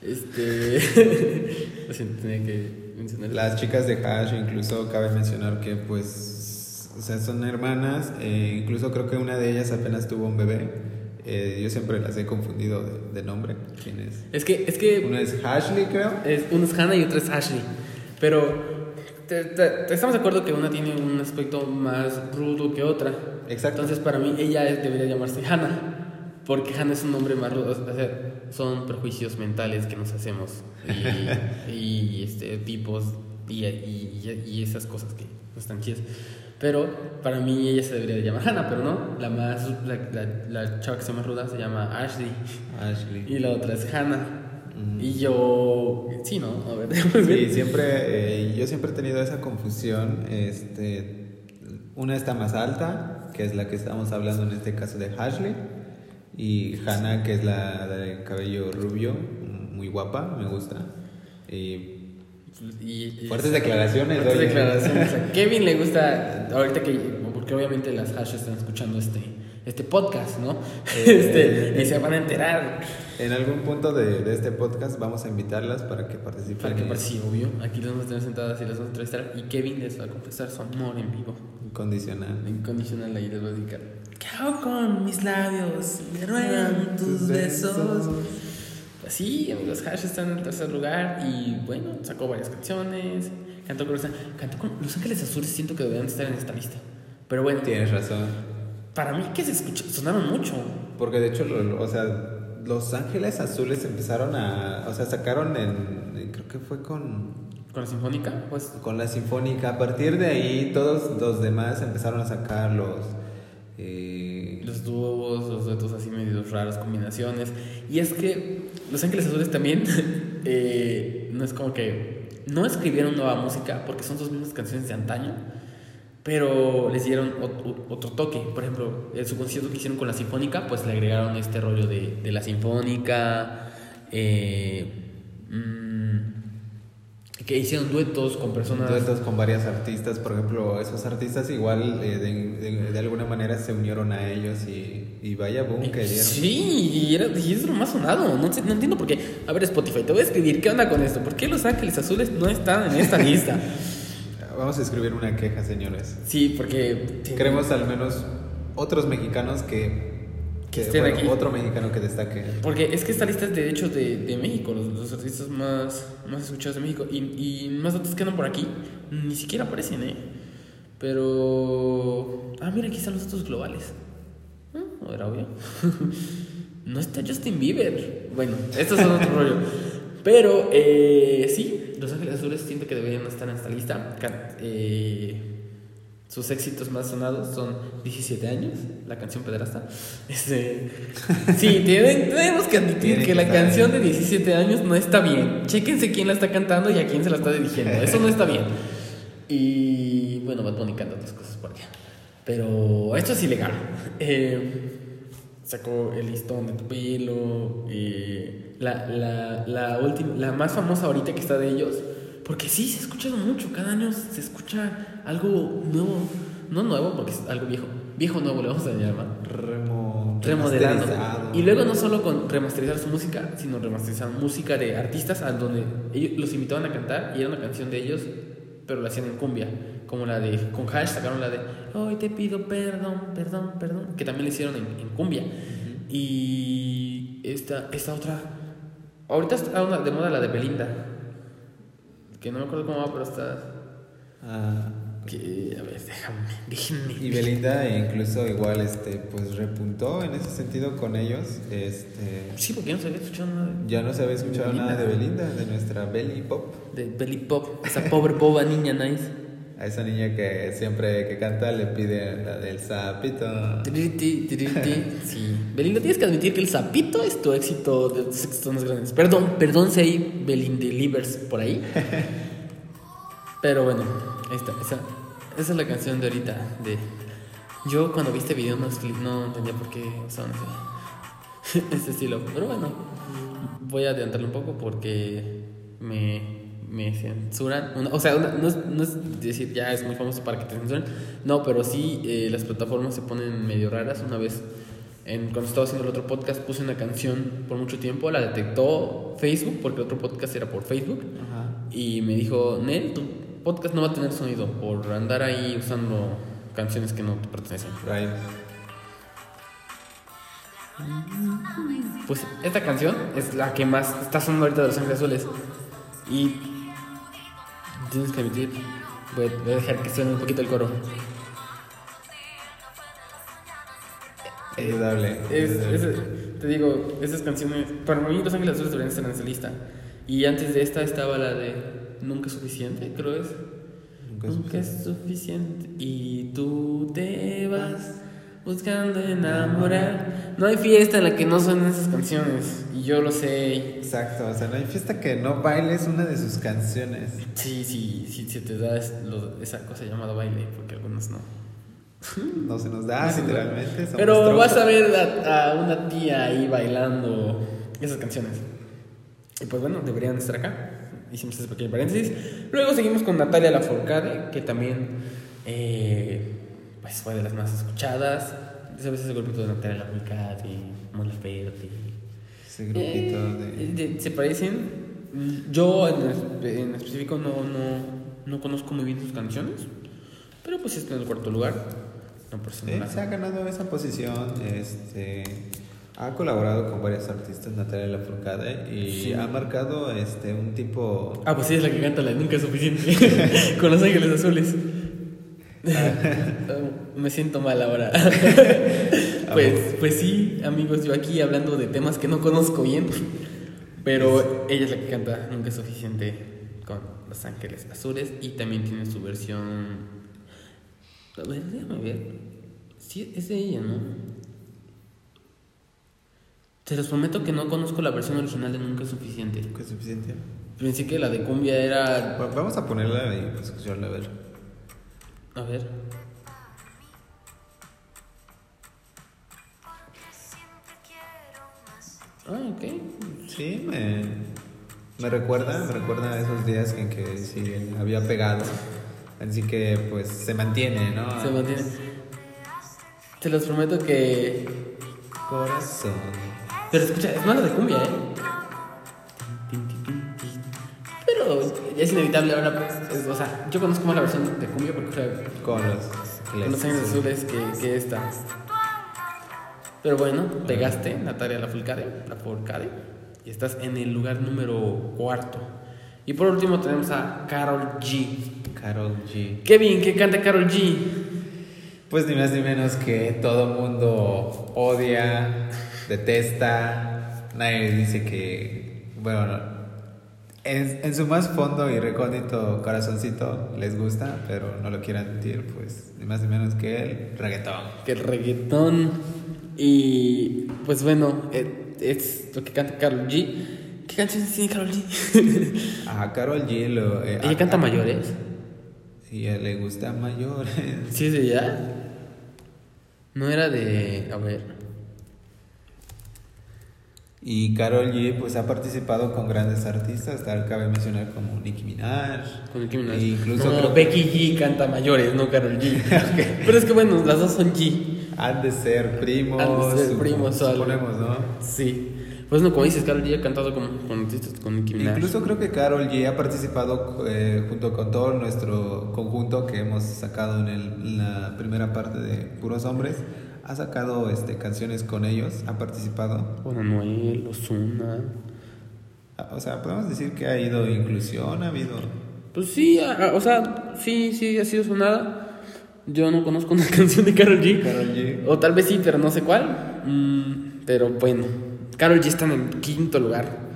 Este. tenía que mencionar. Las chicas de hash, incluso cabe mencionar que, pues, o sea, son hermanas. Eh, incluso creo que una de ellas apenas tuvo un bebé. Eh, yo siempre las he confundido de, nombre. ¿Quién es? Es que, es que. Una es Ashley, creo. Es, una es Hannah y otra es Ashley. Pero estamos de acuerdo que una tiene un aspecto más rudo que otra. Exacto. Entonces, para mí, ella debería llamarse Hannah. Porque Hannah es un nombre más rudo. O sea, son prejuicios mentales que nos hacemos. Y, y este, tipos y, y, y, esas cosas que no están chidas. Pero para mí ella se debería llamar Hannah, pero no. La más la, la, la chava que se llama ruda se llama Ashley. Ashley. Y la otra es Hannah. Y yo, sí, ¿no? A ver, sí, siempre, eh, yo siempre he tenido esa confusión. Este, una está más alta, que es la que estamos hablando en este caso de Ashley, y Hannah, que es la de cabello rubio, muy guapa, me gusta. Y, fuertes declaraciones. Fuertes declaraciones. Kevin le gusta, ahorita que, porque obviamente las Hash están escuchando este este podcast, ¿no? Eh, este, y se van a enterar. En algún punto de, de, este podcast vamos a invitarlas para que participen. Para que participen, obvio. Aquí las vamos a tener sentadas y las vamos a entrevistar. Y Kevin les va a confesar su amor en vivo. Incondicional. Incondicional, ahí les va a dedicar. ¿Qué hago con mis labios? Me ruegan tus besos. Sí, amigos, Hash está en el tercer lugar y bueno, sacó varias canciones. Cantó con, cantó con Los Ángeles Azules, siento que deberían estar en esta lista. Pero bueno. Tienes razón para mí que se escucha, sonaron mucho. Porque de hecho, o sea, Los Ángeles Azules empezaron a, o sea, sacaron en, creo que fue con... ¿Con la Sinfónica? Pues... Con la Sinfónica. A partir de ahí, todos los demás empezaron a sacar los... Eh... Los dúos, los duetos así medio raros, combinaciones. Y es que Los Ángeles Azules también, eh, no es como que... No escribieron nueva música porque son dos mismas canciones de antaño pero les dieron otro toque. Por ejemplo, en su concierto que hicieron con la Sinfónica, pues le agregaron este rollo de, de la Sinfónica, eh, mm, que hicieron duetos con personas. Duetos con varias artistas, por ejemplo, esos artistas igual eh, de, de, alguna manera se unieron a ellos y, y vaya boom que dieron. Sí, y, era, y es lo más sonado. No, no entiendo por qué. A ver, Spotify, te voy a escribir, ¿qué onda con esto? ¿Por qué Los Ángeles Azules no están en esta lista? Vamos a escribir una queja, señores. Sí, porque... Queremos al menos otros mexicanos que... Que, estén aquí. Otro mexicano que destaque. Porque es que esta lista es de hecho de, de México, los, los, artistas más, más escuchados de México. Y, y más datos que andan por aquí ni siquiera aparecen, ¿eh? Pero... Ah, mira, aquí están los datos globales. ¿No era obvio? no está Justin Bieber. Bueno, esto es otro rollo. Pero eh, sí, Los Ángeles Azules siento que deberían estar en esta lista. Eh, sus éxitos más sonados son 17 años, la canción Pedrasta. Este, sí, tenemos que admitir que la canción de 17 años no está bien. Chéquense quién la está cantando y a quién se la está dirigiendo. Eso no está bien. Y bueno, Bad Bunny canta otras cosas por allá. Pero esto es ilegal. Eh, sacó el listón de tu pelo. Eh, la, la, la, última, la más famosa ahorita que está de ellos. Porque sí, se ha escuchado mucho. Cada año se escucha algo nuevo. No nuevo, porque es algo viejo. Viejo nuevo le vamos a llamar. Remo, remodelando. Y luego no solo con remasterizar su música, sino remasterizar música de artistas a donde ellos los invitaban a cantar y era una canción de ellos, pero la hacían en cumbia. Como la de. Con Hash sacaron la de. Hoy te pido perdón, perdón, perdón. Que también le hicieron en, cumbia. Y esta, esta otra Ahorita está de moda la de Belinda. Que no me acuerdo cómo va, pero está. Ah, Que, a ver, déjame, déjenme. Y Belinda incluso igual este pues repuntó en ese sentido con ellos. Este Sí, porque yo no se había escuchado nada de- ya no se había escuchado nada de Belinda, de nuestra Belly Pop. de Belly Pop. Esa pobre boba niña nice. A esa niña que siempre que canta le pide la del sapito. Sí. Belinda, tienes que admitir que el sapito es tu éxito de tus éxitos más grandes. Perdón, perdón si hay Belindelivers por ahí. Pero bueno, ahí está. Esa, esa es la canción de ahorita. De... Yo cuando vi este video no, no entendía por qué usaban ese, ese estilo. Pero bueno, voy a adelantarlo un poco porque me, me censuran. Una- o sea, una- no, es, no es decir ya es muy famoso para que te censuren. No, pero sí eh, las plataformas se ponen medio raras. Una vez, en, cuando estaba haciendo el otro podcast, puse una canción por mucho tiempo. La detectó Facebook porque el otro podcast era por Facebook. Ajá. Y me dijo, Nel, tu podcast no va a tener sonido por andar ahí usando canciones que no te pertenecen. Right. Pues esta canción es la que más está sonando ahorita de Los Ángeles Azules. Y tienes que admitir, voy a, voy a dejar que suene un poquito el coro. Indudable. Es, indudable. es- te digo, esas canciones, para mí Los Ángeles Azules deberían estar en esa lista. Y antes de esta estaba la de Nunca es suficiente, creo es. Nunca es Nunca es suficiente. Y tú te vas buscando enamorar. No hay fiesta en la que no suenen esas canciones. Y yo lo sé. Exacto, o sea, no hay fiesta que no bailes una de sus canciones. Sí, sí, sí, se te da es- lo- esa cosa llamada baile, porque algunos no. No se nos da, No se nos da. literalmente. somos Pero tropas. vas a ver a, a una tía ahí bailando esas canciones. Y pues bueno, deberían estar acá. Hicimos ese pequeño paréntesis. Luego seguimos con Natalia Lafourcade, que también pues fue de las más escuchadas. ¿Sabes ese grupito de Natalia Lafourcade, Mon Laferte? Ese grupito Eh, de... de- se parecen. Yo en, en específico no, no, no conozco muy bien sus canciones, pero pues está en el cuarto lugar. No por Sí, se ha ganado esa posición. Este, ha colaborado con varios artistas, Natalia Lafourcade, y Sí. ha marcado este, un tipo. Ah, pues sí, es la que canta la Nunca es suficiente. Con los ángeles azules. Me siento mal ahora. pues, pues sí, amigos, yo aquí hablando de temas que no conozco bien. Pero ella es la que canta Nunca es suficiente con Los Ángeles Azules. Y también tiene su versión. A ver, déjame ver. Sí, es de ella, ¿no? Te los prometo que no conozco la versión original de Nunca es suficiente. ¿Qué es suficiente? Pensé que la de cumbia era. Va- Vamos a ponerla y pues, escucharla a ver. A ver. Ah, ok. Sí, me, me recuerda, me recuerda a esos días en que sí había pegado. Así que pues se mantiene, ¿no? Se mantiene. Te los prometo que. Corazón. Pero escucha, es mala de cumbia, ¿eh? Pero es inevitable ahora, pues. es- o sea, yo conozco más la versión de cumbia porque Con los con los años azules que, que esta. Pero bueno, pegaste, Natalia Lafourcade, Lafourcade, y estás en el lugar número cuarto. Y por último tenemos a Carol G. Carol G. Kevin, ¿qué canta Carol G? Pues ni más ni menos que todo mundo odia, detesta, nadie dice que, bueno, en, en su más fondo y recóndito corazoncito les gusta, pero no lo quieren admitir, pues ni más ni menos que el reggaetón. Que el reggaetón. Y pues bueno, eh, es lo que canta Carol G. ¿Qué canciones tiene Carol G? A Carol G lo... eh, Ella a- canta a- mayores. A él le gusta mayores. ¿Sí es de ella? No era de. A ver. Y Carol G pues ha participado con grandes artistas, tal cabe mencionar como Nicki Minaj. Con Nicki Minaj. E incluso no, creo- Becky G canta mayores, no Carol G. Pero es que bueno, las dos son G. Han de ser primos. Han de ser primos. Suponemos, ¿no? Sí. Pues no, como dices, Carol G ha cantado con, con artistas con Nicki Minaj. Incluso creo que Carol G ha participado eh, junto con todo nuestro conjunto que hemos sacado en, el- en la primera parte de Puros Hombres. Ha sacado este, canciones con ellos, ha participado. Con Anuel, Ozuna. Ah, O sea, podemos decir que ha ido inclusión, ha habido... Pues sí, a- a- o sea, sí, sí, ha sido sonada. Yo no conozco una canción de Carol G. Karol G. O tal vez sí, pero no sé cuál. Mm, pero bueno, Carol G está en el quinto lugar.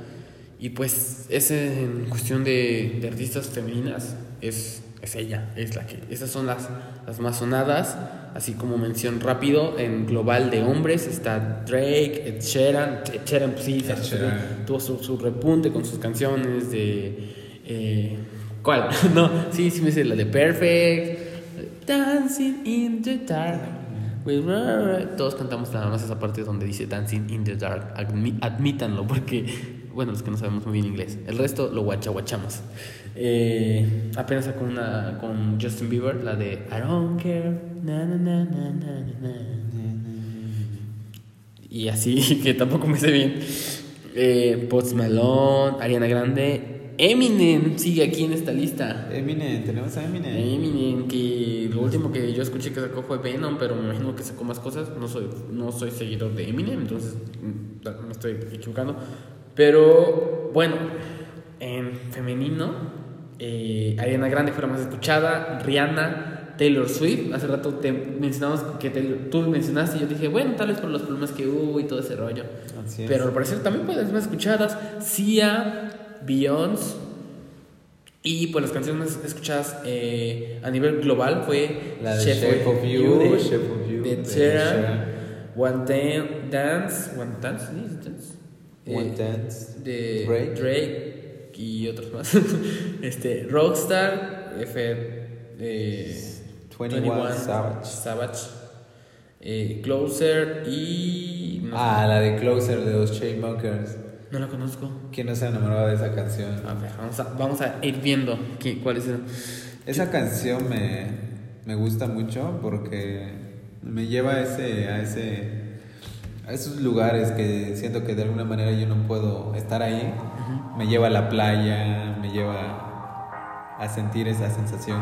Y pues, es en cuestión de, de artistas femeninas, es, es ella, es la que. Esas son las, las más sonadas. Así como mención rápido, en global de hombres está Drake, Ed Sheeran. Ed Sheeran, pues sí, Ed se- Sheeran. tuvo su, su repunte con sus canciones de. eh, ¿Cuál? no, sí, sí me sé la de Perfect. Dancing in the dark. ra- Todos cantamos nada más esa parte donde dice Dancing in the dark. Admi- admítanlo, porque, bueno, los que no sabemos muy bien inglés. El resto lo guachaguachamos. Eh, apenas sacó una con Justin Bieber, la de I don't care. Na, na, na. Y así, que tampoco me sé bien. Eh, Post Malone, Ariana Grande. Eminem sigue aquí en esta lista. Eminem, tenemos a Eminem. Eminem, que lo último que yo escuché que sacó fue Venom, pero me imagino que sacó más cosas. No soy, no soy seguidor de Eminem, entonces mm, me estoy equivocando. Pero bueno, en femenino, eh, Ariana Grande fue la más escuchada, Rihanna, Taylor Swift. Hace rato te mencionamos que Taylor- tú mencionaste y yo dije, bueno, tal vez por los problemas que hubo y todo ese rollo. Así es. Pero al parecer también pueden ser más escuchadas. Sia, Beyoncé. Y pues las canciones más escuchadas eh, a nivel global fue La de Shape of You, de, Shape of You, de de Sheeran. One Dan- Dance, One Dance. ¿Es Dance? One Eh, Dance. de Drake. Drake. Y otros más. este, Rockstar, F, eh, 21 Savage. Savage, eh, Closer y no, sé, Ah, la de Closer de los Chainsmokers. no la conozco. ¿Quién no se enamoraba de esa canción? A ver, vamos a, vamos a ir viendo qué, cuáles eran. Esa canción me, me gusta mucho porque me lleva a ese, a ese esos lugares que siento que de alguna manera yo no puedo estar ahí. Me lleva a la playa, me lleva a sentir esa sensación,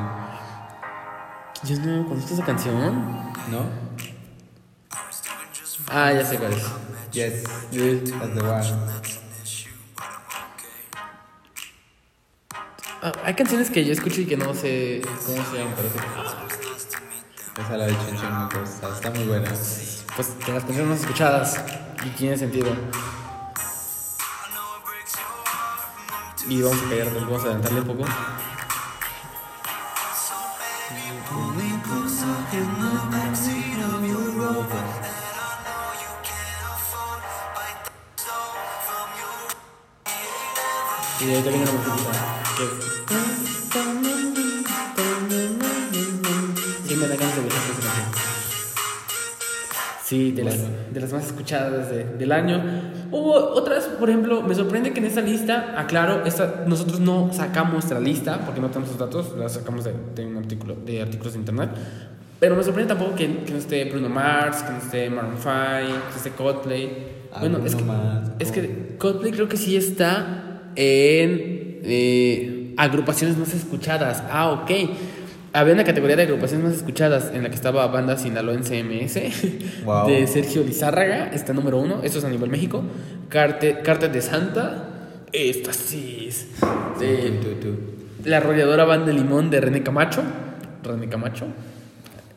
Yo no conozco esa canción. ¿no? Ah, ya sé cuál es. Yes, Yes. that's the one. Ah, hay canciones que yo escucho y que no sé cómo se llaman, pero. Esa la de está, está muy buena. Pues que las canciones más escuchadas y tiene sentido. Y vamos a callarnos, vamos a adelantarle un poco. Y ahorita viene una musiquita Sí, de las, de las más escuchadas de- del año. Hubo otras, por ejemplo, me sorprende que en esta lista, aclaro, esta, nosotros no sacamos nuestra lista porque no tenemos los datos, la sacamos de, de un artículo, de artículos de internet. Pero me sorprende tampoco que, que no esté Bruno Mars, que no esté Maroon 5, que no esté Coldplay. Ah, bueno, es que, Bruno Mars, es que Coldplay creo que sí está en eh, agrupaciones más escuchadas. Ah, ok. Había una categoría de agrupaciones más escuchadas en la que estaba Banda Sinaloense MS Wow. de Sergio Lizárraga, está número uno, esto es a nivel México. Carte, Cartel de Santa, es de Tú, tú. la arrolladora Banda Limón de René Camacho. René Camacho.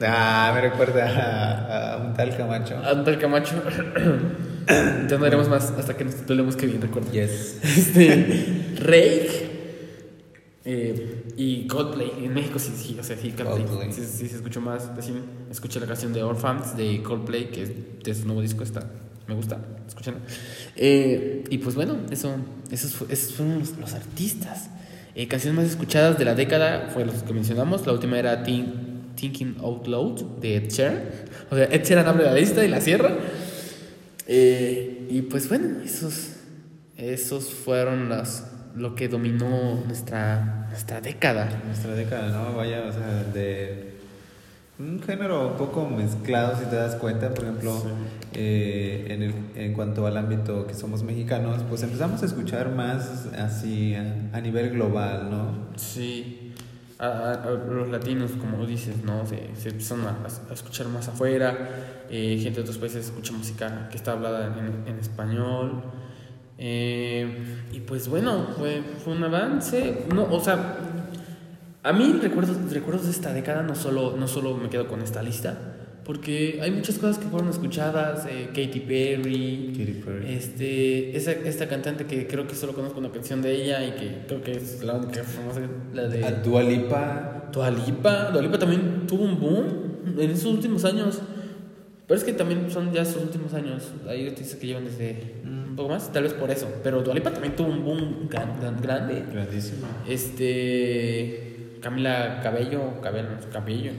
Ah, me recuerda a, a un tal Camacho. Antal Camacho. ya no haremos más hasta que nos titulemos que bien recuerdo. Yes. Este, Rake eh, y Coldplay. En México sí, sí, o sea, sí, Coldplay. Sí, sí, se escuchó más. Así, escuché la canción de Orphans de Coldplay, que es de su nuevo disco, está, me gusta, escuchen. Eh, y pues bueno, eso, esos, esos fueron los, los artistas. Eh, canciones más escuchadas de la década fue los que mencionamos. La última era Think- Thinking Out Loud de Ed Sheeran. O sea, Ed Sheeran abre la lista y la cierra. Eh, y pues bueno, esos, esos fueron las, lo que dominó nuestra, nuestra década. Nuestra década, ¿no? Vaya, o sea, de un género un poco mezclado, si te das cuenta, por ejemplo, eh, en, el, en cuanto al ámbito que somos mexicanos, pues empezamos a escuchar más así a, a nivel global, ¿no? Sí. A, los latinos, como dices, ¿no? Se, se empezaron a, a escuchar más afuera. eh, gente de otros países escucha música que está hablada en, en español. Eh, y pues bueno, fue, fue un avance. No, o sea, A mí recuerdos, recuerdos de esta década no solo, no solo me quedo con esta lista, porque hay muchas cosas que fueron escuchadas, eh, Katy Perry, Katy Perry. este, esa, esta cantante que creo que solo conozco una canción de ella y que creo que es la única famosa, la de... A Dua Lipa. Dua Lipa, Dua Lipa también tuvo un boom en esos últimos años. Pero es que también son ya sus últimos años. Hay artistas que llevan desde un poco más, tal vez por eso. Pero Dua Lipa también tuvo un boom gran- gran- grande. Grandísimo. Este. Camila Cabello, Cabello, Cabello,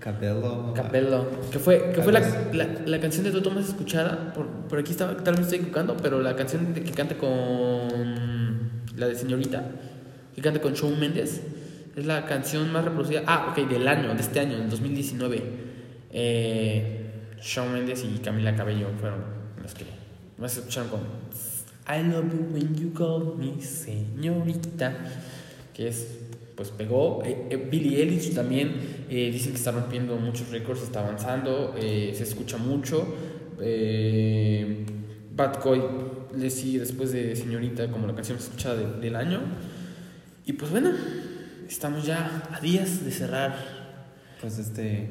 Cabello. Capello, que fue, que fue la, la, la canción de Toto más escuchada. Por, por aquí estaba, tal vez estoy equivocando, pero la canción de que canta con la de Señorita, que canta con Shawn Mendes, es la canción más reproducida. Ah, ok, del año, de este año, del 2019. Eh, Shawn Mendes y Camila Cabello fueron los que más escucharon con I love you when you call me señorita, que es pues pegó. Eh, eh, también eh, dicen que está rompiendo muchos récords, está avanzando, eh, se escucha mucho. Eh, Bad Boy le sigue después de Señorita como la canción más escuchada de- del año. Y pues bueno, estamos ya a días de cerrar Pues este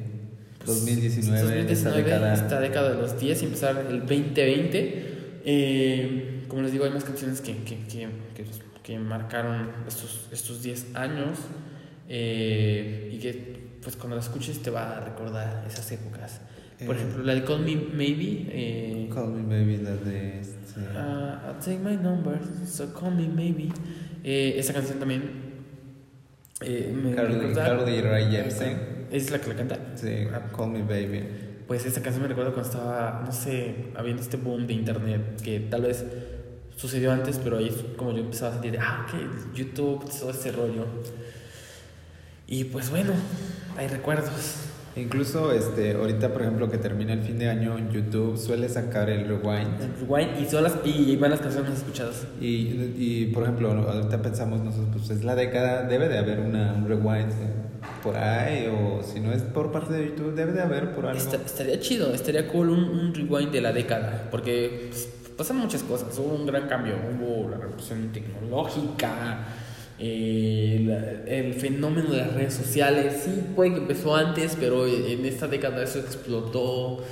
pues, 2019, esta 2019, década. esta década de los 10 y empezar el 2020. Eh, como les digo, hay más canciones que, que, que, que, que marcaron estos, estos 10 años eh, y que pues cuando las escuches te va a recordar esas épocas. Por Eh, ejemplo, la de Call Me Maybe. Eh, Call Me Baby, la de este. uh, I'll take my number, so call me maybe. Eh, esa canción también eh, me Carly, Carly Rae Jepsen. Es la que la canta. Sí, Call Me Baby. Pues esta canción me recuerda cuando estaba, no sé, habiendo este boom de internet que tal vez sucedió antes, pero ahí es como yo empezaba a sentir de, ah, ok, YouTube, todo ese rollo. Y pues bueno, hay recuerdos. Incluso este, ahorita, por ejemplo, que termina el fin de año, YouTube suele sacar el rewind. El rewind y, son las, y van las canciones escuchadas. Y, y, por ejemplo, ahorita pensamos nosotros, pues es la década, debe de haber una, un rewind por ahí, o si no es por parte de YouTube, debe de haber por algo. Esta- estaría chido, estaría cool un, un rewind de la década, porque pues, pasan muchas cosas, hubo un gran cambio, hubo la revolución tecnológica, eh, la- el fenómeno de las redes sociales, sí, puede que empezó antes, pero en esta década eso explotó.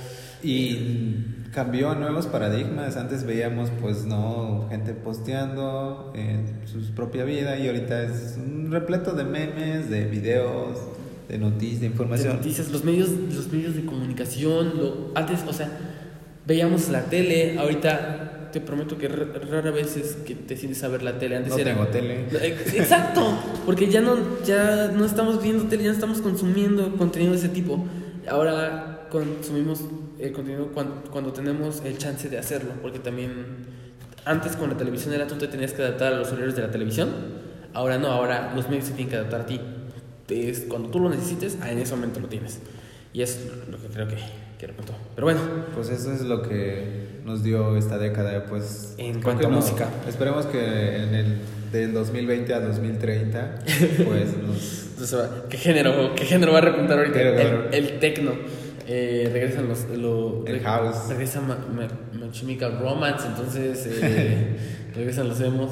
Y cambió a nuevos paradigmas. Antes veíamos, pues, no, gente posteando en su propia vida y ahorita es un repleto de memes, de videos, de noticias, de de información. noticias, los medios, los medios de comunicación, lo, antes, o sea, veíamos la tele, ahorita te prometo que rara vez es que te sientes a ver la tele, antes No era tengo tele. Ex- Exacto, porque ya no, ya no estamos viendo tele, ya no estamos consumiendo contenido de ese tipo. Ahora consumimos el contenido cuando, cuando tenemos el chance de hacerlo, porque también antes con la televisión era tú te tenías que adaptar a los horarios de la televisión, ahora no, ahora los medios se tienen que adaptar a ti. Es cuando tú lo necesites, en ese momento lo tienes. Y es lo que creo que, que reportó. Pero bueno, Pues eso es lo que nos dio esta década, pues. En cuanto a no. música. Esperemos que en el del 2020 a 2030, pues nos. ¿qué género, qué género va a repuntar ahorita? Pero, el, el tecno. Eh, regresan los. Lo, El house. Regresa Ma, Ma- Chemical Romance, entonces eh, regresan los emos.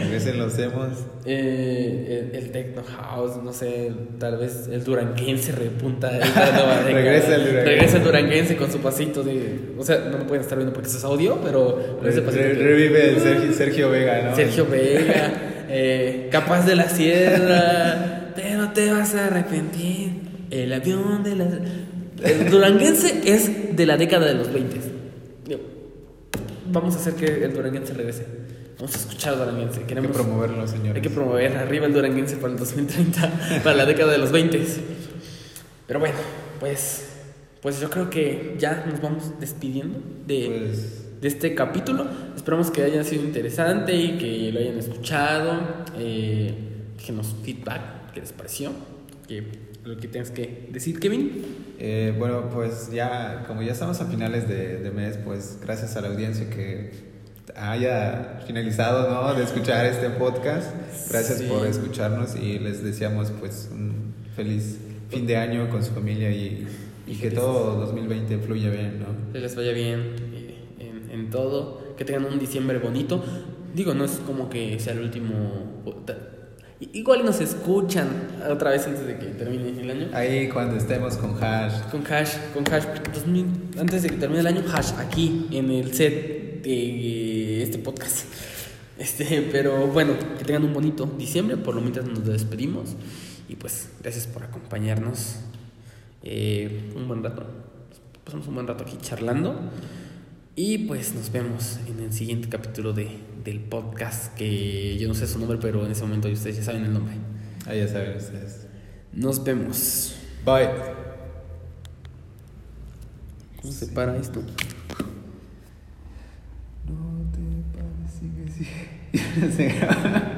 regresen los emos. Eh, el, el techno house, no sé, tal vez el duranguense repunta. Regresa el duranguense. Regresa el duranguense con su pasito de. O sea, no lo pueden estar viendo porque eso es audio, pero. Re- re- revive el Sergio, Sergio Vega, ¿no? Sergio Vega, eh, Capaz de la Sierra, pero te vas a arrepentir. El avión de la. El duranguense es de la década de los 20. Digo, Vamos a hacer que el duranguense regrese. Vamos a escuchar duranguense. Hay que Queremos, promoverlo, señores. hay que promover arriba el duranguense para el 2030, para la década de los 20. Pero bueno, pues, pues yo creo que ya nos vamos despidiendo de, Pues, de este capítulo. Esperamos que haya sido interesante y que lo hayan escuchado. Eh, déjenos feedback, qué les pareció. Que, lo que tienes que decir, Kevin. eh, bueno, pues ya, como ya estamos a finales de, de mes, pues gracias a la audiencia que haya finalizado, ¿no? De escuchar este podcast. Gracias Sí. por escucharnos y les deseamos, pues, un feliz fin de año con su familia y, y que todo 2020 fluya bien, ¿no? Que les vaya bien eh, en, en todo. Que tengan un diciembre bonito. Digo, no es como que sea el último. Igual nos escuchan otra vez antes de que termine el año. Ahí cuando estemos con hash. Con hash, con hash 2000, antes de que termine el año, hash aquí en el set de este podcast. Este, pero bueno, que tengan un bonito diciembre, por lo mientras nos despedimos. Y pues, gracias por acompañarnos. Eh, un buen rato. Pasamos un buen rato aquí charlando. Y pues nos vemos en el siguiente capítulo de, del podcast, que yo no sé su nombre, pero en ese momento ustedes ya saben el nombre. Ah, ya saben ustedes. Nos vemos. Bye. ¿Cómo se para esto? No te pares, sigue, sigue. Se graba.